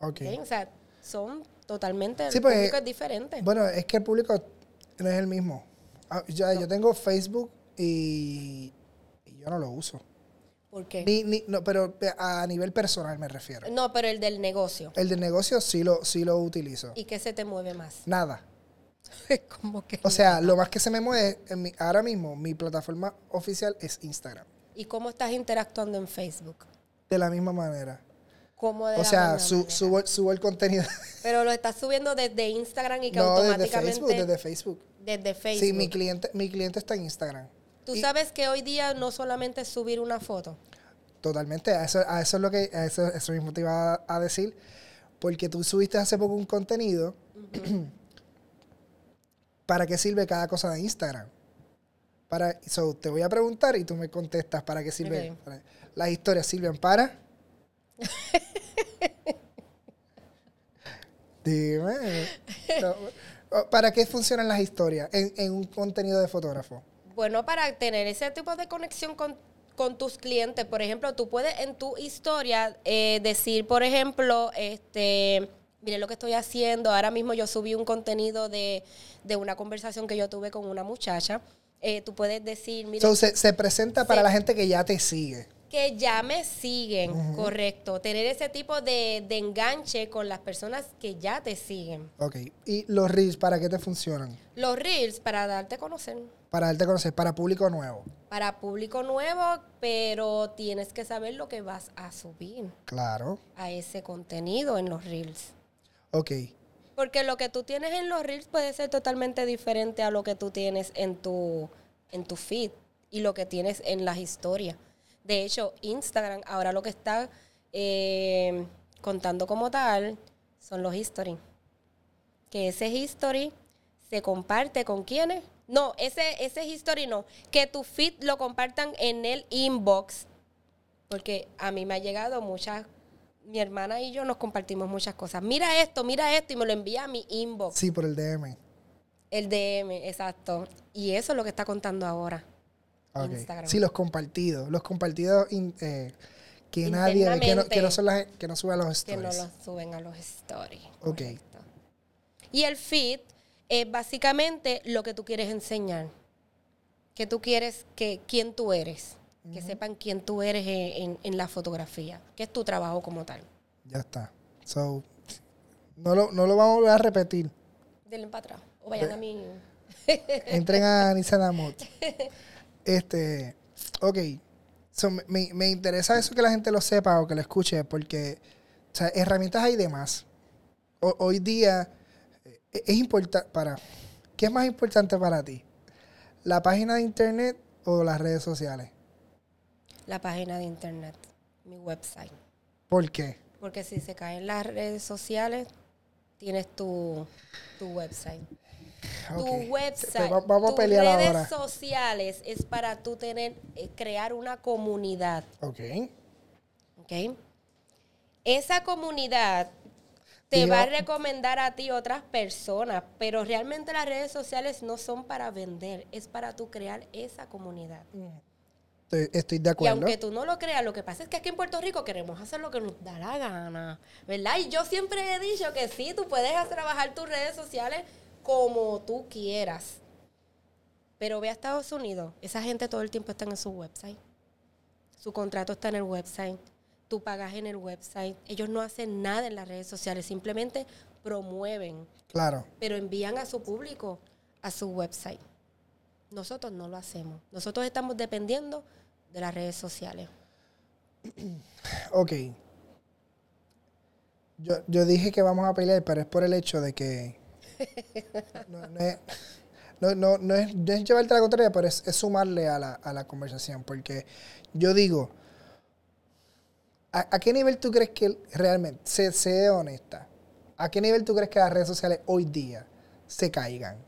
Ok. ¿ok? O sea, son totalmente, Sí, pues, público es diferente. Bueno, es que el público no es el mismo. Ah, ya, Yo tengo Facebook y, y yo no lo uso. ¿Por qué? Ni, ni, no, pero a nivel personal me refiero. No, pero el del negocio. El de negocio sí lo, sí lo utilizo. ¿Y qué se te mueve más? Nada. Como que O sea, lo más que se me mueve en mi- ahora mismo, mi plataforma oficial es Instagram. ¿Y cómo estás interactuando en Facebook? De la misma manera. ¿Cómo de O la sea, misma su- manera? subo, subo el contenido. Pero lo estás subiendo desde Instagram y que no, desde automáticamente Facebook, desde Facebook. desde Facebook. Sí, mi cliente, mi cliente está en Instagram. Tú Y sabes que hoy día no solamente es subir una foto. Totalmente, a eso, a eso es lo que, a eso, eso mismo te iba a, a decir. Porque tú subiste hace poco un contenido. ¿Para qué sirve cada cosa de Instagram? Para, so, te voy a preguntar y tú me contestas para qué sirve. Las historias sirven para. Dime. No, ¿Para qué funcionan las historias en, en un contenido de fotógrafo? Bueno, para tener ese tipo de conexión con, con tus clientes, por ejemplo, tú puedes en tu historia eh, decir, por ejemplo, este, mire lo que estoy haciendo. Ahora mismo yo subí un contenido de, de una conversación que yo tuve con una muchacha. Eh, tú puedes decir, mire, So, se, se presenta para la gente que ya te sigue. que ya me siguen, correcto. Tener ese tipo de, de enganche con las personas que ya te siguen. Ok. ¿Y los reels para qué te funcionan? Los reels para darte a conocer. Para darte a conocer, para público nuevo. Para público nuevo, pero tienes que saber lo que vas a subir Claro. a ese contenido en los reels. Ok. Porque lo que tú tienes en los reels puede ser totalmente diferente a lo que tú tienes en tu, en tu feed y lo que tienes en las historias. De hecho, Instagram ahora lo que está eh, contando como tal son los history. Que ese history se comparte con quienes. No, ese, ese history no. Que tu feed lo compartan en el inbox. Porque a mí me ha llegado muchas. Mi hermana y yo nos compartimos muchas cosas. Mira esto, mira esto, y me lo envía a mi inbox. Sí, por el DM. El DM, exacto. Y eso es lo que está contando ahora. Ok. Instagram. Sí, los compartidos. Los compartidos in- eh, que nadie que no, que no son las que no suben a los que no stories. lo suben a los stories. Ok. correcto. Y el feed es básicamente lo que tú quieres enseñar. Que tú quieres que quién tú eres. Que sepan quién tú eres en, en- en la fotografía. Que es tu trabajo como tal. Ya está. So, no lo, no lo vamos a volver a repetir. Denle para atrás. O vayan a mi. Entren a Nissan Amot. Este, ok. So, me- me, interesa eso que la gente lo sepa o que lo escuche, porque o sea, herramientas hay de más. Ho- hoy día es importante para. ¿Qué es más importante para ti? ¿La página de internet o las redes sociales? La página de internet. Mi website. ¿Por qué? Porque si se caen las redes sociales, tienes tu, tu website. Tu website, va- vamos a tus pelear redes ahora. sociales es para tú tener, eh, crear una comunidad, Ok. ¿ok? Esa comunidad, te va a "Oh, recomendar a ti otras personas, pero realmente las redes sociales no son para vender, es para tú crear esa comunidad. Estoy, estoy de Y acuerdo. aunque tú no lo creas, lo que pasa es que aquí en Puerto Rico queremos hacer lo que nos da la gana, ¿verdad? Y yo siempre he dicho que sí, tú puedes trabajar tus redes sociales como tú quieras. Pero ve a Estados Unidos, esa gente todo el tiempo está en su website. Su contrato está en el website. Tú pagas en el website. Ellos no hacen nada en las redes sociales, simplemente promueven, Claro. pero envían a su público a su website. Nosotros no lo hacemos. Nosotros estamos dependiendo de las redes sociales. Ok. Yo, yo dije que vamos a pelear, pero es por el hecho de que. No, no es, no, no- no es, no es llevarte la contraria, pero es, es sumarle a la, a la conversación. Porque yo digo. ¿A, a qué nivel tú crees que realmente, sé, sé honesta, ¿a qué nivel tú crees que las redes sociales hoy día se caigan?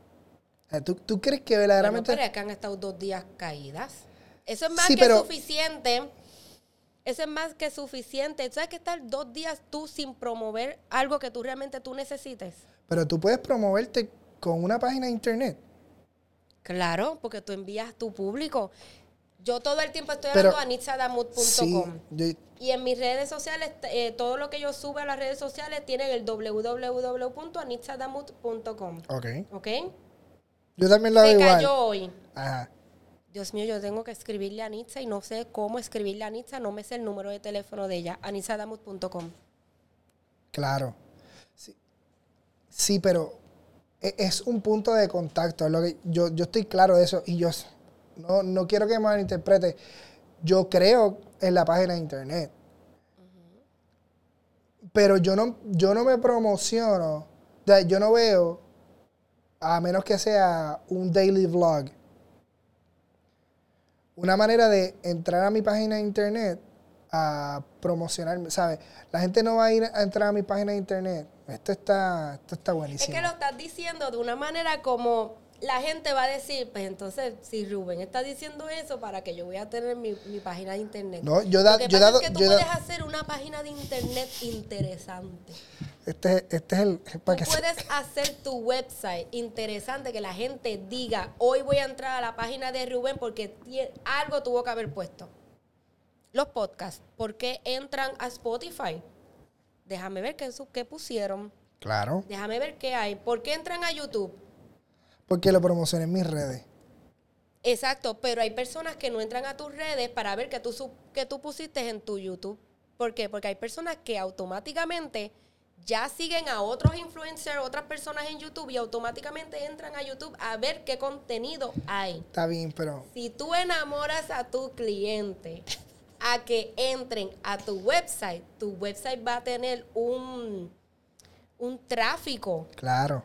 ¿tú, tú crees que Bueno, verdaderamente... pero es que han estado dos días caídas. Eso es más Sí, que pero- suficiente. Eso es más que suficiente. ¿Tú sabes que estar dos días tú sin promover algo que tú realmente tú necesites? Pero tú puedes promoverte con una página de internet. Claro, porque tú envías tu público. Yo todo el tiempo estoy Pero- hablando a nitzadamut.com. Sí, yo- Y en mis redes sociales, eh, todo lo que yo sube a las redes sociales tiene el www.anitzadamut.com. ok. ¿Ok? Yo también lo hago Se igual. cayó hoy. Ajá. Dios mío, yo tengo que escribirle a Anitza y no sé cómo escribirle a Anitza, no me sé el número de teléfono de ella, anitzadamut.com. Claro. Sí, Sí, pero e- es un punto de contacto. es Lo que, yo, yo estoy claro de eso y yo no, no quiero que me malinterprete. Yo creo en la página de internet. Pero yo no, yo no me promociono. o sea, yo no veo, a menos que sea un daily vlog, una manera de entrar a mi página de internet a promocionarme, ¿sabes? La gente no va a ir a entrar a mi página de internet. Esto está, esto está Es buenísimo. que lo estás diciendo de una manera como la gente va a decir, pues entonces, si Rubén está diciendo eso, para que yo voy a tener mi, mi página de internet. No, yo da- Lo que yo pasa es que tú yo puedes hacer una página de internet interesante. Este, este es el... Tú Para que se- puedes hacer tu website interesante que la gente diga, hoy voy a entrar a la página de Rubén porque algo tuvo que haber puesto. Los podcasts, ¿por qué entran a Spotify? Déjame ver qué, qué pusieron. Claro, Déjame ver qué hay. ¿Por qué entran a YouTube? Porque lo promocioné en mis redes. Exacto, pero hay personas que no entran a tus redes para ver que tú, que tú pusiste en tu YouTube. ¿Por qué? Porque hay personas que automáticamente ya siguen a otros influencers, otras personas en YouTube y automáticamente entran a YouTube a ver qué contenido hay. Está bien, pero... Si tú enamoras a tu cliente a que entren a tu website, tu website va a tener un, un tráfico. Claro.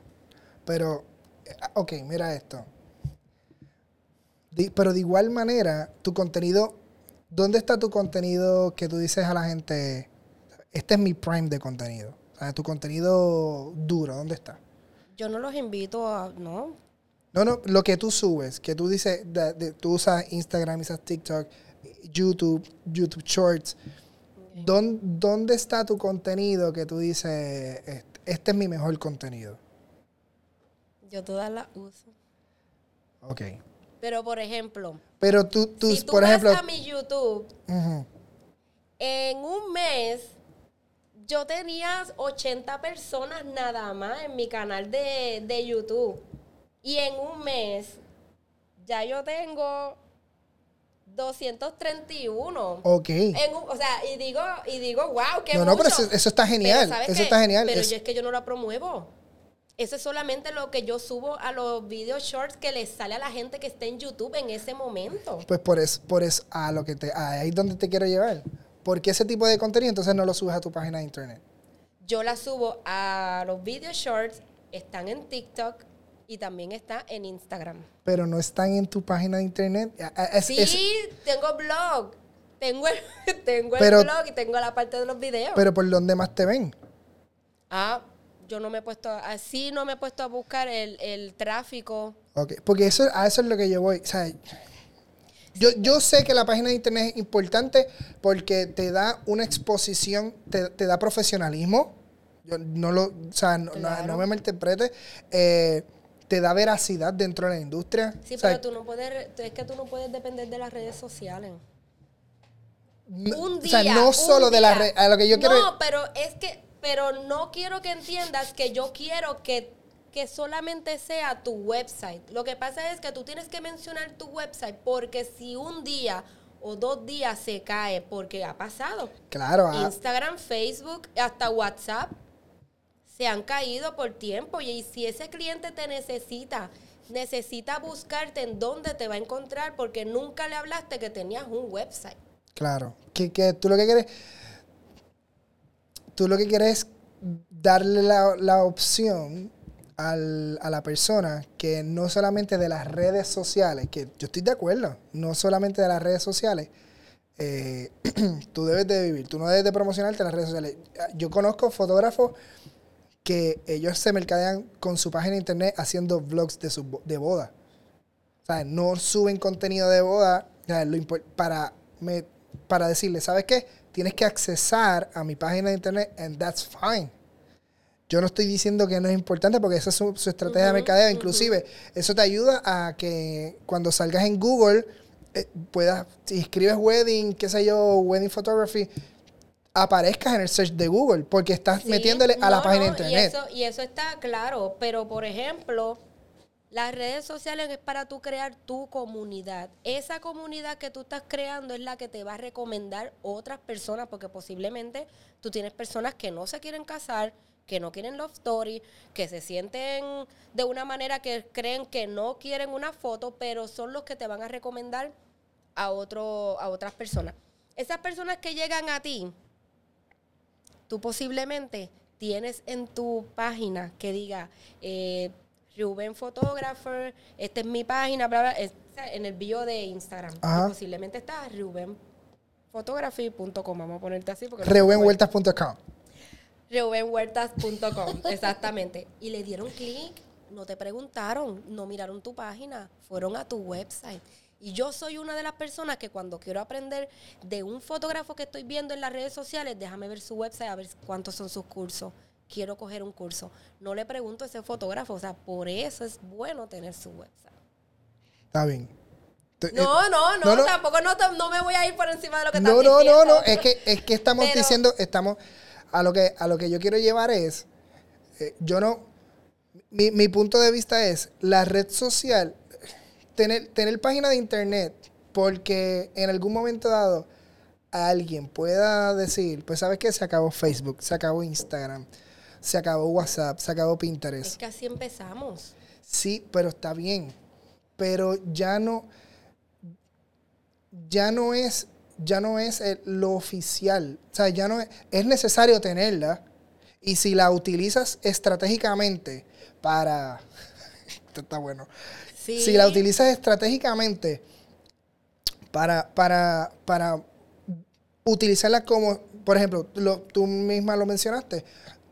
Pero, ok, mira esto. Pero de igual manera, tu contenido, ¿dónde está tu contenido que tú dices a la gente, este es mi prime de contenido? O sea, tu contenido duro, ¿dónde está? Yo no los invito a, no, No, no, lo que tú subes, que tú dices, de- de- tú usas Instagram, usas TikTok, YouTube, YouTube Shorts. ¿Dón- ¿Dónde está tu contenido que tú dices, este, este es mi mejor contenido? Yo todas las uso. Ok. Pero, por ejemplo, Pero tú, tú si tú por vas ejemplo, a mi YouTube, en un mes yo tenía 80 personas nada más en mi canal de, de YouTube. Y en un mes ya yo tengo 231. ok. En un- o sea, y digo, y digo, wow, qué No, no, pero mucho. eso- eso está genial, ¿sabes eso qué? está genial, Pero es- yo es que yo no la promuevo. Eso es solamente lo que yo subo a los videos shorts que les sale a la gente que está en YouTube en ese momento. Pues por eso, por eso, a lo que te, a ahí es donde te quiero llevar. Porque ese tipo de contenido entonces no lo subes a tu página de internet. Yo la subo a los videos shorts, están en TikTok y también está en Instagram. Pero no están en tu página de internet. Es- Sí, es- tengo blog. Tengo el, tengo el blog y tengo la parte de los videos. pero por donde más te ven. ah, yo no me he puesto, así no me he puesto a buscar el, el tráfico. Ok, Porque eso, a eso es lo que yo voy. O sea, yo, yo sé que la página de internet es importante porque te da una exposición, te, te da profesionalismo, Yo no lo, o sea, no, no- no me malinterprete. Eh, te da veracidad dentro de la industria. Sí, O sea, pero tú no puedes, es que tú no puedes depender de las redes sociales. no- un o día. sea, no solo de la día. red. A lo que yo quiero. No, pero es que, pero no quiero que entiendas que yo quiero que, que solamente sea tu website. Lo que pasa es que tú tienes que mencionar tu website porque si un día o dos días se cae, porque ha pasado. Claro, ah, Instagram, Facebook, hasta WhatsApp se han caído por tiempo. Y si ese cliente te necesita, necesita buscarte en dónde te va a encontrar porque nunca le hablaste que tenías un website. claro. Que, que tú lo que quieres. Tú lo que quieres es darle la, la opción al- a la persona que no solamente de las redes sociales, que yo estoy de acuerdo, no solamente de las redes sociales, eh, tú debes de vivir, tú no debes de promocionarte en las redes sociales. Yo conozco fotógrafos que ellos se mercadean con su página de internet haciendo vlogs de, su, de boda. O no suben contenido de boda para, me- para decirle, ¿sabes qué? Tienes que accesar a mi página de internet and that's fine. Yo no estoy diciendo que no es importante porque esa es su, su estrategia de mercadeo. Inclusive, eso te ayuda a que cuando salgas en Google eh, puedas, si escribes wedding, qué sé yo, wedding photography, aparezcas en el search de Google porque estás Sí, metiéndole a la página de internet. Y eso, y eso está claro, pero por ejemplo, las redes sociales es para tú crear tu comunidad. Esa comunidad que tú estás creando es la que te va a recomendar otras personas, porque posiblemente tú tienes personas que no se quieren casar, que no quieren love story, que se sienten de una manera que creen que no quieren una foto, pero son los que te van a recomendar a otro, a otras personas. Esas personas que llegan a ti, tú posiblemente tienes en tu página que diga eh, Rubén Photographer, esta es mi página, bla, bla, es- en el bio de Instagram. Ajá. Posiblemente está rubenphotography.com, vamos a ponerte así. Porque. Reubenhuertas.com. Reubenhuertas.com, exactamente. Y le dieron clic, no te preguntaron, no miraron tu página, fueron a tu website. Y yo soy una de las personas que cuando quiero aprender de un fotógrafo que estoy viendo en las redes sociales, déjame ver su website a ver cuántos son sus cursos. Quiero coger un curso. No le pregunto a ese fotógrafo, o sea, por eso es bueno tener su website. Está bien. Te- eh, No, no, no, no, no. tampoco no, no me voy a ir por encima de lo que estás No, no, no, diciendo. no. Es que, es que estamos Pero- diciendo, estamos. A lo que, a lo que yo quiero llevar es. eh, yo no. Mi, mi punto de vista es la red social. Tener, tener página de internet. Porque en algún momento dado. Alguien pueda decir, pues sabes que se acabó Facebook, se acabó Instagram, se acabó WhatsApp, se acabó Pinterest. Es que así empezamos. Sí, pero está bien. Pero ya no. Ya no es. Ya no es el- lo oficial. O sea, ya no es. Es necesario tenerla. Y si la utilizas estratégicamente para. Esto está bueno. Sí. Si la utilizas estratégicamente para, para, para utilizarla como, por ejemplo, lo- tú misma lo mencionaste,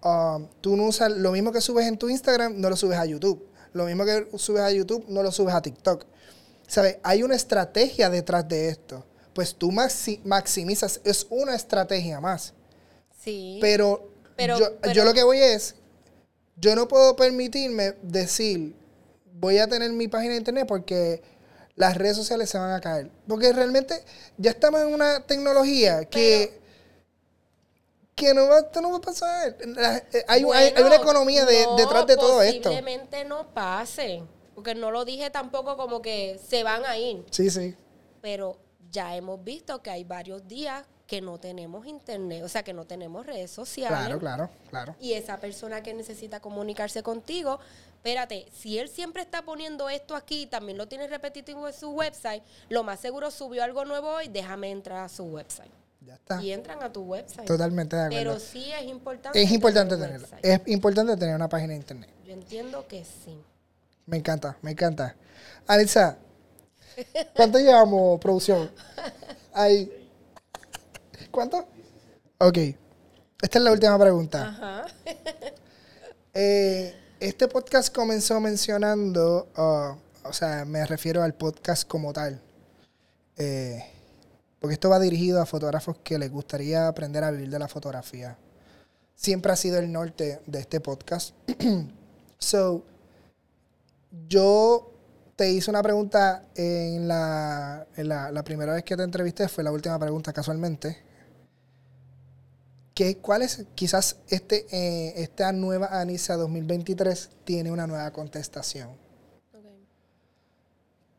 um, tú no usas lo mismo que subes en tu Instagram, no lo subes a YouTube. Lo mismo que subes a YouTube, no lo subes a TikTok. ¿Sabes? Hay una estrategia detrás de esto. Pues tú maxi- maximizas, es una estrategia más. Sí. Pero, Pero- yo, pero- yo lo que voy es, yo no puedo permitirme decir, voy a tener mi página de internet porque las redes sociales se van a caer. Porque realmente ya estamos en una tecnología que, que no, va, esto no va a pasar. Eh, hay, hay- hay una economía de- no, detrás de todo esto. Posiblemente no pase. Porque no lo dije tampoco como que se van a ir. Sí, sí. Pero ya hemos visto que hay varios días que no tenemos internet, o sea, que no tenemos redes sociales. Claro, claro, claro. Y esa persona que necesita comunicarse contigo, espérate, si él siempre está poniendo esto aquí, también lo tiene repetitivo en su website, lo más seguro subió algo nuevo hoy, déjame entrar a su website. Ya está. Y entran a tu website. Totalmente de acuerdo. Pero sí es importante. es importante tener tenerla. Es importante tener una página de internet. Yo entiendo que sí. Me encanta, me encanta. Alexa, ¿cuánto llevamos, producción? Ahí. ¿Cuánto? Ok. Esta es la última pregunta. Ajá. Eh, este podcast comenzó mencionando, ah, o sea, me refiero al podcast como tal. Eh, porque esto va dirigido a fotógrafos que les gustaría aprender a vivir de la fotografía. siempre ha sido el norte de este podcast. so, yo te hice una pregunta en, la, en la, la primera vez que te entrevisté, fue la última pregunta casualmente. ¿Qué, ¿Cuál es, quizás este, eh, esta nueva ANISA 2023 tiene una nueva contestación? Ok.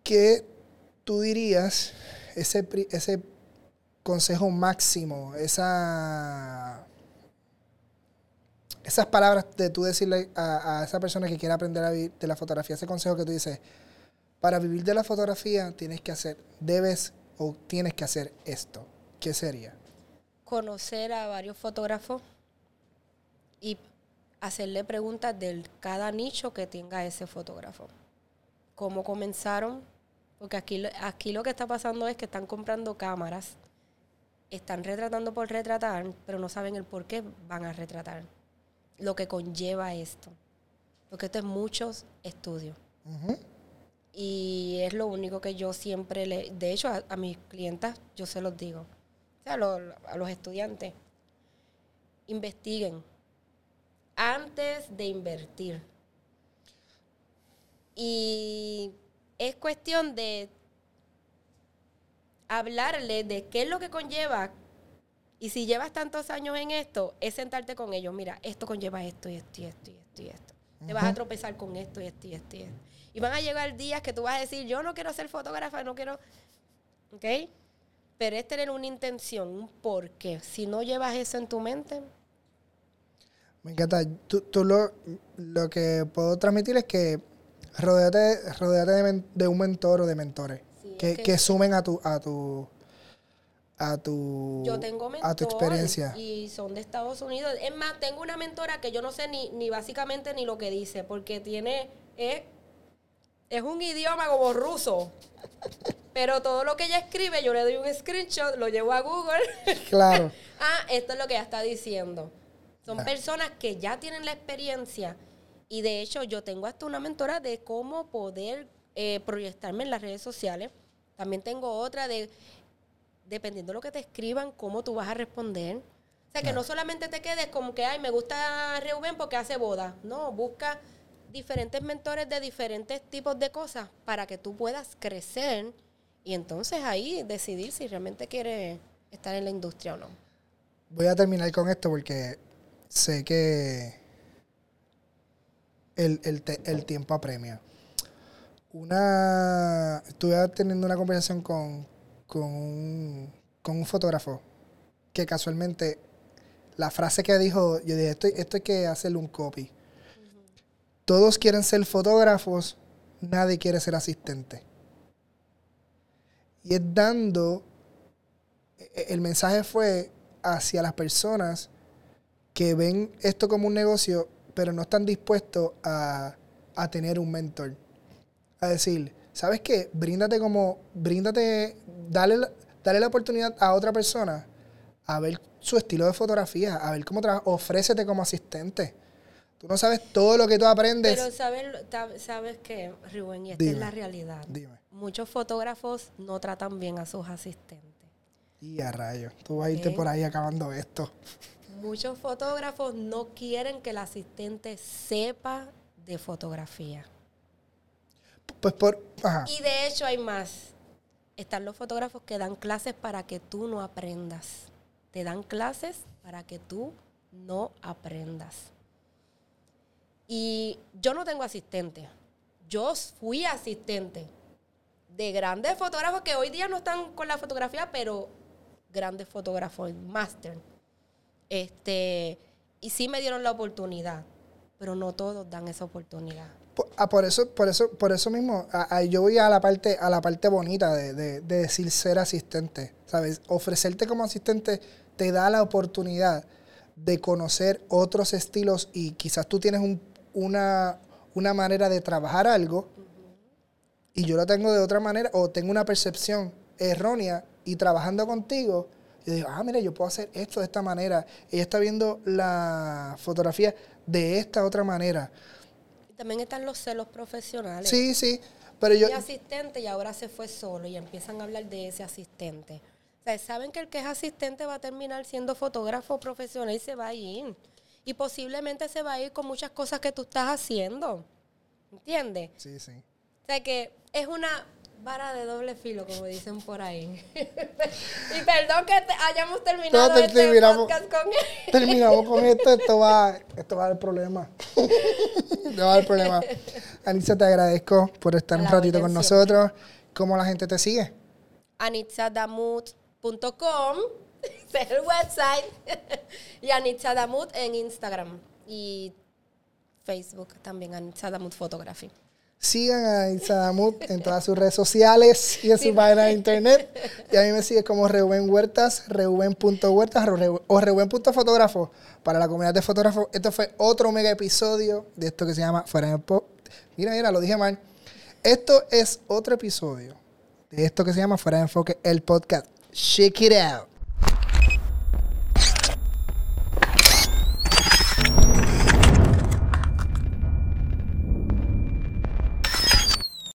¿Qué tú dirías, ese, ese consejo máximo, esa, esas palabras de tú decirle a, a esa persona que quiere aprender a vivir de la fotografía, ese consejo que tú dices, para vivir de la fotografía tienes que hacer, debes o tienes que hacer esto? ¿Qué sería? Conocer a varios fotógrafos y hacerle preguntas de cada nicho que tenga ese fotógrafo. ¿Cómo comenzaron? Porque aquí, aquí lo que está pasando es que están comprando cámaras, están retratando por retratar, pero no saben el por qué van a retratar. Lo que conlleva esto. Porque esto es muchos estudios. Y es lo único que yo siempre le... De hecho, a, a mis clientas yo se los digo. O sea, a los estudiantes. Investiguen antes de invertir. Y es cuestión de hablarle de qué es lo que conlleva. Y si llevas tantos años en esto, es sentarte con ellos. Mira, esto conlleva esto y esto y esto y esto y esto. Te vas a tropezar con esto y esto y esto y esto. Y van a llegar días que tú vas a decir, yo no quiero ser fotógrafa, no quiero... ¿Ok? Pero es tener una intención, un porqué. Si no llevas eso en tu mente, Me encanta. Tú, tú lo, lo que puedo transmitir es que rodeate, rodeate de, un mentor o de mentores que, que- que sumen a tu a tu a tu yo tengo a tu experiencia. y son de Estados Unidos. Es más, tengo una mentora que yo no sé ni, ni básicamente ni lo que dice, porque tiene... Es, es un idioma como ruso. Pero todo lo que ella escribe, yo le doy un screenshot, lo llevo a Google. Claro. ah, esto es lo que ella está diciendo. Son Ya. personas que ya tienen la experiencia y de hecho yo tengo hasta una mentora de cómo poder eh, proyectarme en las redes sociales. También tengo otra de, dependiendo de lo que te escriban, cómo tú vas a responder. O sea, que no solamente te quedes como que, ay, me gusta Reuben porque hace boda. No, busca diferentes mentores de diferentes tipos de cosas para que tú puedas crecer y entonces ahí decidir si realmente quieres estar en la industria o no. Voy a terminar con esto porque sé que el, el, te- el tiempo apremia. Una, estuve teniendo una conversación con, con, un, con un fotógrafo que casualmente la frase que dijo, yo dije, esto, esto hay que hacerle un copy. Todos quieren ser fotógrafos, nadie quiere ser asistente. Y es dando, e- el mensaje fue hacia las personas que ven esto como un negocio, pero no están dispuestos a, a tener un mentor. A decir, ¿sabes qué? Bríndate como, bríndate, dale, la- dale la oportunidad a otra persona a ver su estilo de fotografía, a ver cómo trabaja, ofrécete como asistente. Tú no sabes todo lo que tú aprendes. Pero sabes, sabes que, Rubén, y esta Dime. es la realidad. Dime. Muchos fotógrafos no tratan bien a sus asistentes. Y a rayos, tú vas a irte Ok. por ahí acabando esto. Muchos fotógrafos no quieren que el asistente sepa de fotografía. Pues por, Y de hecho hay más. Están los fotógrafos que dan clases para que tú no aprendas. Te dan clases para que tú no aprendas. Y yo no tengo asistente. Yo fui asistente de grandes fotógrafos que hoy día no están con la fotografía, pero grandes fotógrafos, máster. Este, y sí me dieron la oportunidad, pero no todos dan esa oportunidad. Ah, por eso, por eso, por eso mismo, a- a- yo voy a la parte, a la parte bonita de- de decir ser asistente. ¿Sabes? Ofrecerte como asistente te da la oportunidad de conocer otros estilos y quizás tú tienes un- una, una manera de trabajar algo y yo lo tengo de otra manera o tengo una percepción errónea y trabajando contigo, yo digo, ah, mira, yo puedo hacer esto de esta manera. Ella está viendo la fotografía de esta otra manera. También están los celos profesionales. Sí, sí, pero yo, Mi asistente y ahora se fue solo y empiezan a hablar de ese asistente. O sea, saben que el que es asistente va a terminar siendo fotógrafo profesional y se va a ir. Y posiblemente se va a ir con muchas cosas que tú estás haciendo. ¿Entiendes? Sí, sí. O sea que es una vara de doble filo, como dicen por ahí. y perdón que te- hayamos terminado No, te- este terminamos. podcast con Terminamos con esto, esto va, esto va a dar problema. Esto va a dar problema. Anitza, te agradezco por estar un ratito con nosotros. ¿Cómo la gente te sigue? anitzadamut.com, es el website, y anitzadamut en Instagram y Facebook también, anitzadamut photography. Sigan a Anitza Damut en todas sus redes sociales y en su página de internet. Y a mí me sigue como Reuben Huertas, reuben.huertas Reu- o reuben.fotógrafo para la comunidad de fotógrafos. Esto fue otro mega episodio de esto que se llama Fuera de Pop. Mira, mira, lo dije mal. Esto es otro episodio de esto que se llama Fuera de Enfoque, el podcast. Check it out.